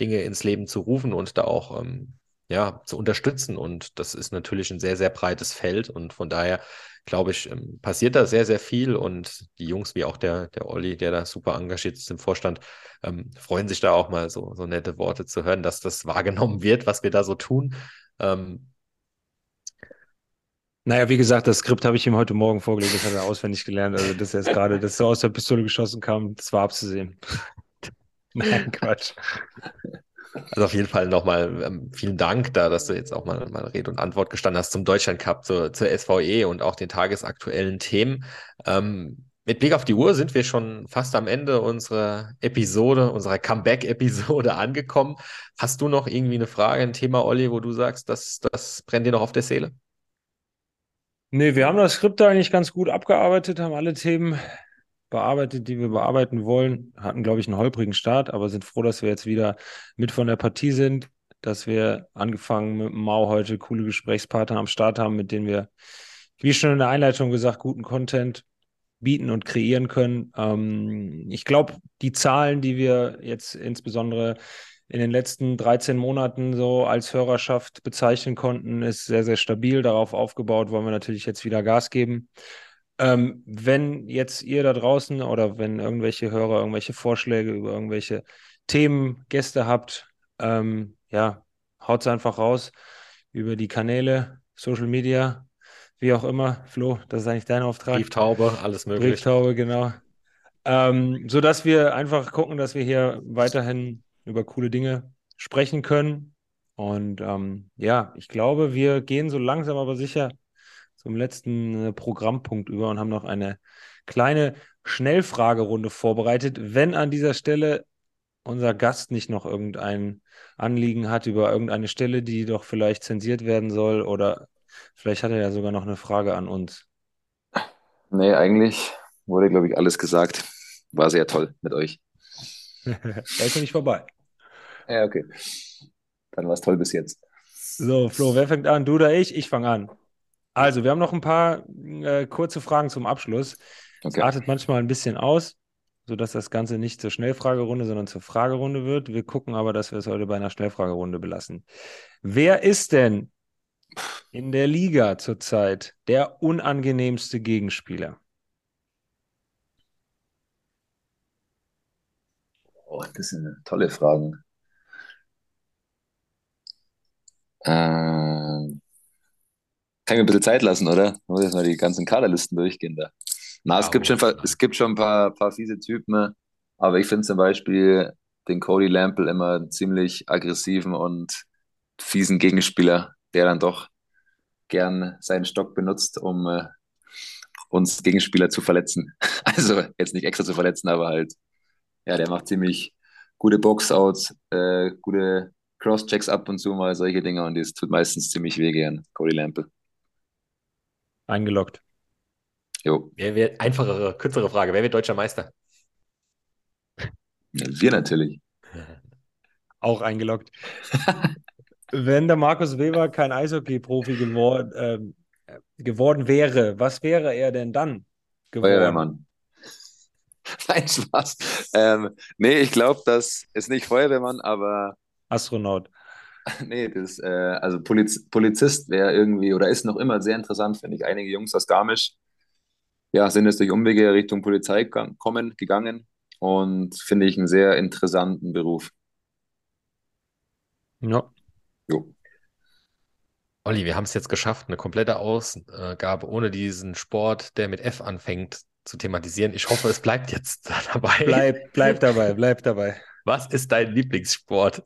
Dinge ins Leben zu rufen und da auch ähm, ja, zu unterstützen. Und das ist natürlich ein sehr, sehr breites Feld. Und von daher, glaube ich, ähm, passiert da sehr, sehr viel. Und die Jungs, wie auch der, der Olli, der da super engagiert ist im Vorstand, ähm, freuen sich da auch mal so, so nette Worte zu hören, dass das wahrgenommen wird, was wir da so tun. Ähm, naja, wie gesagt, das Skript habe ich ihm heute Morgen vorgelegt, das hat er auswendig gelernt. Also, dass er jetzt gerade, dass so aus der Pistole geschossen kam, das war abzusehen. Nein, Quatsch. Also auf jeden Fall nochmal ähm, vielen Dank da, dass du jetzt auch mal, mal Rede und Antwort gestanden hast zum Deutschland Cup, zur, zur SVE und auch den tagesaktuellen Themen. Ähm, mit Blick auf die Uhr sind wir schon fast am Ende unserer Episode, unserer Comeback-Episode angekommen. Hast du noch irgendwie eine Frage, ein Thema, Olli, wo du sagst, das, das brennt dir noch auf der Seele? Nee, wir haben das Skript eigentlich ganz gut abgearbeitet, haben alle Themen bearbeitet, die wir bearbeiten wollen. Hatten, glaube ich, einen holprigen Start, aber sind froh, dass wir jetzt wieder mit von der Partie sind, dass wir angefangen mit Mau heute coole Gesprächspartner am Start haben, mit denen wir, wie schon in der Einleitung gesagt, guten Content bieten und kreieren können. Ähm, ich glaube, die Zahlen, die wir jetzt insbesondere in den letzten 13 Monaten so als Hörerschaft bezeichnen konnten, ist sehr, sehr stabil. Darauf aufgebaut wollen wir natürlich jetzt wieder Gas geben. Ähm, wenn jetzt ihr da draußen oder wenn irgendwelche Hörer irgendwelche Vorschläge über irgendwelche Themen, Gäste habt, ähm, ja, haut es einfach raus über die Kanäle, Social Media, wie auch immer. Flo, das ist eigentlich dein Auftrag. Brieftaube, alles möglich. Brieftaube, genau. Ähm, sodass wir einfach gucken, dass wir hier weiterhin über coole Dinge sprechen können. Und ähm, ja, ich glaube, wir gehen so langsam aber sicher zum letzten äh, Programmpunkt über und haben noch eine kleine Schnellfragerunde vorbereitet. Wenn an dieser Stelle unser Gast nicht noch irgendein Anliegen hat über irgendeine Stelle, die doch vielleicht zensiert werden soll oder vielleicht hat er ja sogar noch eine Frage an uns. Nee, eigentlich wurde, glaube ich, alles gesagt. War sehr toll mit euch. er ist noch nicht vorbei. Ja, okay. Dann war es toll bis jetzt. So, Flo, wer fängt an? Du oder ich? Ich fange an. Also, wir haben noch ein paar äh, kurze Fragen zum Abschluss. Es artet manchmal ein bisschen aus, sodass das Ganze nicht zur Schnellfragerunde, sondern zur Fragerunde wird. Wir gucken aber, dass wir es heute bei einer Schnellfragerunde belassen. Wer ist denn in der Liga zurzeit der unangenehmste Gegenspieler? Oh, das sind tolle Fragen. Ähm, kann ich mir ein bisschen Zeit lassen, oder? Muss jetzt mal die ganzen Kaderlisten durchgehen da. Na, es, gibt schon, es gibt schon ein paar, paar fiese Typen, aber ich finde zum Beispiel den Cody Lample immer einen ziemlich aggressiven und fiesen Gegenspieler, der dann doch gern seinen Stock benutzt, um äh, uns Gegenspieler zu verletzen. Also jetzt nicht extra zu verletzen, aber halt, ja, der macht ziemlich gute Boxouts, äh, gute Crosschecks ab und zu mal, solche Dinge und das tut meistens ziemlich weh gern, Cody Lample. Eingeloggt. Jo. Wer wird, einfachere, kürzere Frage. Wer wird deutscher Meister? Ja, wir natürlich. Auch eingeloggt. Wenn der Markus Weber kein Eishockey-Profi geworden, äh, geworden wäre, was wäre er denn dann geworden? Feuerwehrmann. Nein, Spaß. Ähm, nee, ich glaube, das ist nicht Feuerwehrmann, aber. Astronaut. Nee, das, äh, also Poliz Polizist wäre irgendwie oder ist noch immer sehr interessant, finde ich. Einige Jungs aus Garmisch ja, sind jetzt durch Umwege Richtung Polizei kommen, gegangen und finde ich einen sehr interessanten Beruf. Ja. Jo. Olli, wir haben es jetzt geschafft, eine komplette Ausgabe ohne diesen Sport, der mit F anfängt, zu thematisieren. Ich hoffe, es bleibt jetzt dabei. Bleib, bleib dabei, bleib dabei. Was ist dein Lieblingssport?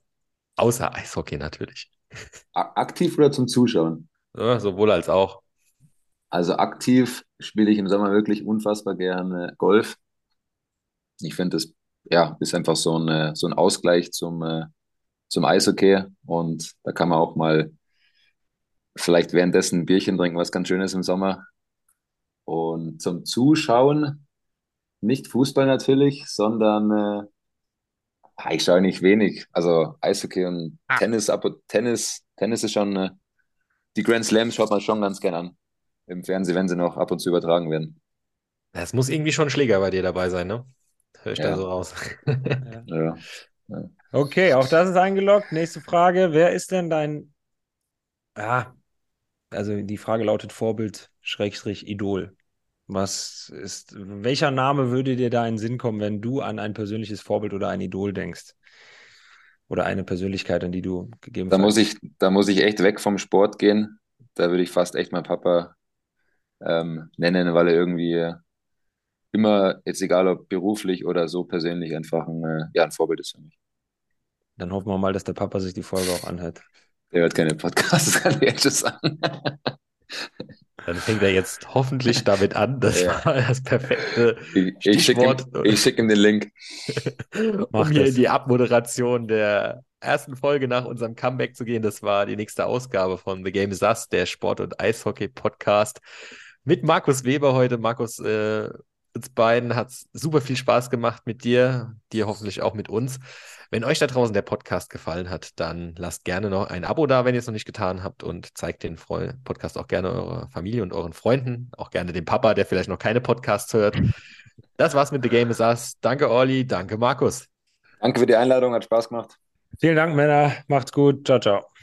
Außer Eishockey natürlich. Aktiv oder zum Zuschauen? Ja, sowohl als auch. Also aktiv spiele ich im Sommer wirklich unfassbar gerne Golf. Ich finde, das ja, ist einfach so, eine, so ein Ausgleich zum, äh, zum Eishockey. Und da kann man auch mal vielleicht währenddessen ein Bierchen trinken, was ganz Schönes im Sommer. Und zum Zuschauen, nicht Fußball natürlich, sondern äh, ich schaue nicht wenig. Also Eishockey und ah. Tennis, aber Tennis, Tennis ist schon, äh, die Grand Slams schaut man schon ganz gern an. Im Fernsehen, wenn sie noch ab und zu übertragen werden. Es muss irgendwie schon ein Schläger bei dir dabei sein, ne? Hör ich ja. da so raus. ja. ja. Okay, auch das ist eingeloggt. Nächste Frage. Wer ist denn dein Ja, also die Frage lautet Vorbild, Schrägstrich, Idol. Was ist, welcher Name würde dir da in den Sinn kommen, wenn du an ein persönliches Vorbild oder ein Idol denkst? Oder eine Persönlichkeit, an die du gegeben Da muss ich, da muss ich echt weg vom Sport gehen. Da würde ich fast echt meinen Papa ähm, nennen, weil er irgendwie immer, jetzt egal ob beruflich oder so persönlich, einfach ein, äh, ja, ein Vorbild ist für mich. Dann hoffen wir mal, dass der Papa sich die Folge auch anhört. Der hört keine Podcasts, das kann ich jetzt schon sagen. Dann fängt er jetzt hoffentlich damit an. Das Ja. war das perfekte Ich, ich schicke ihm, Stichwort. ich schick ihm den Link. um hier das. in die Abmoderation der ersten Folge nach unserem Comeback zu gehen. Das war die nächste Ausgabe von The Game Us, der Sport- und Eishockey-Podcast mit Markus Weber heute. Markus, äh, uns beiden hat es super viel Spaß gemacht mit dir, dir hoffentlich auch mit uns. Wenn euch da draußen der Podcast gefallen hat, dann lasst gerne noch ein Abo da, wenn ihr es noch nicht getan habt und zeigt den Freu Podcast auch gerne eurer Familie und euren Freunden, auch gerne dem Papa, der vielleicht noch keine Podcasts hört. Das war's mit The Game is Us. Danke, Olli. Danke, Markus. Danke für die Einladung, hat Spaß gemacht. Vielen Dank, Männer. Macht's gut. Ciao, ciao.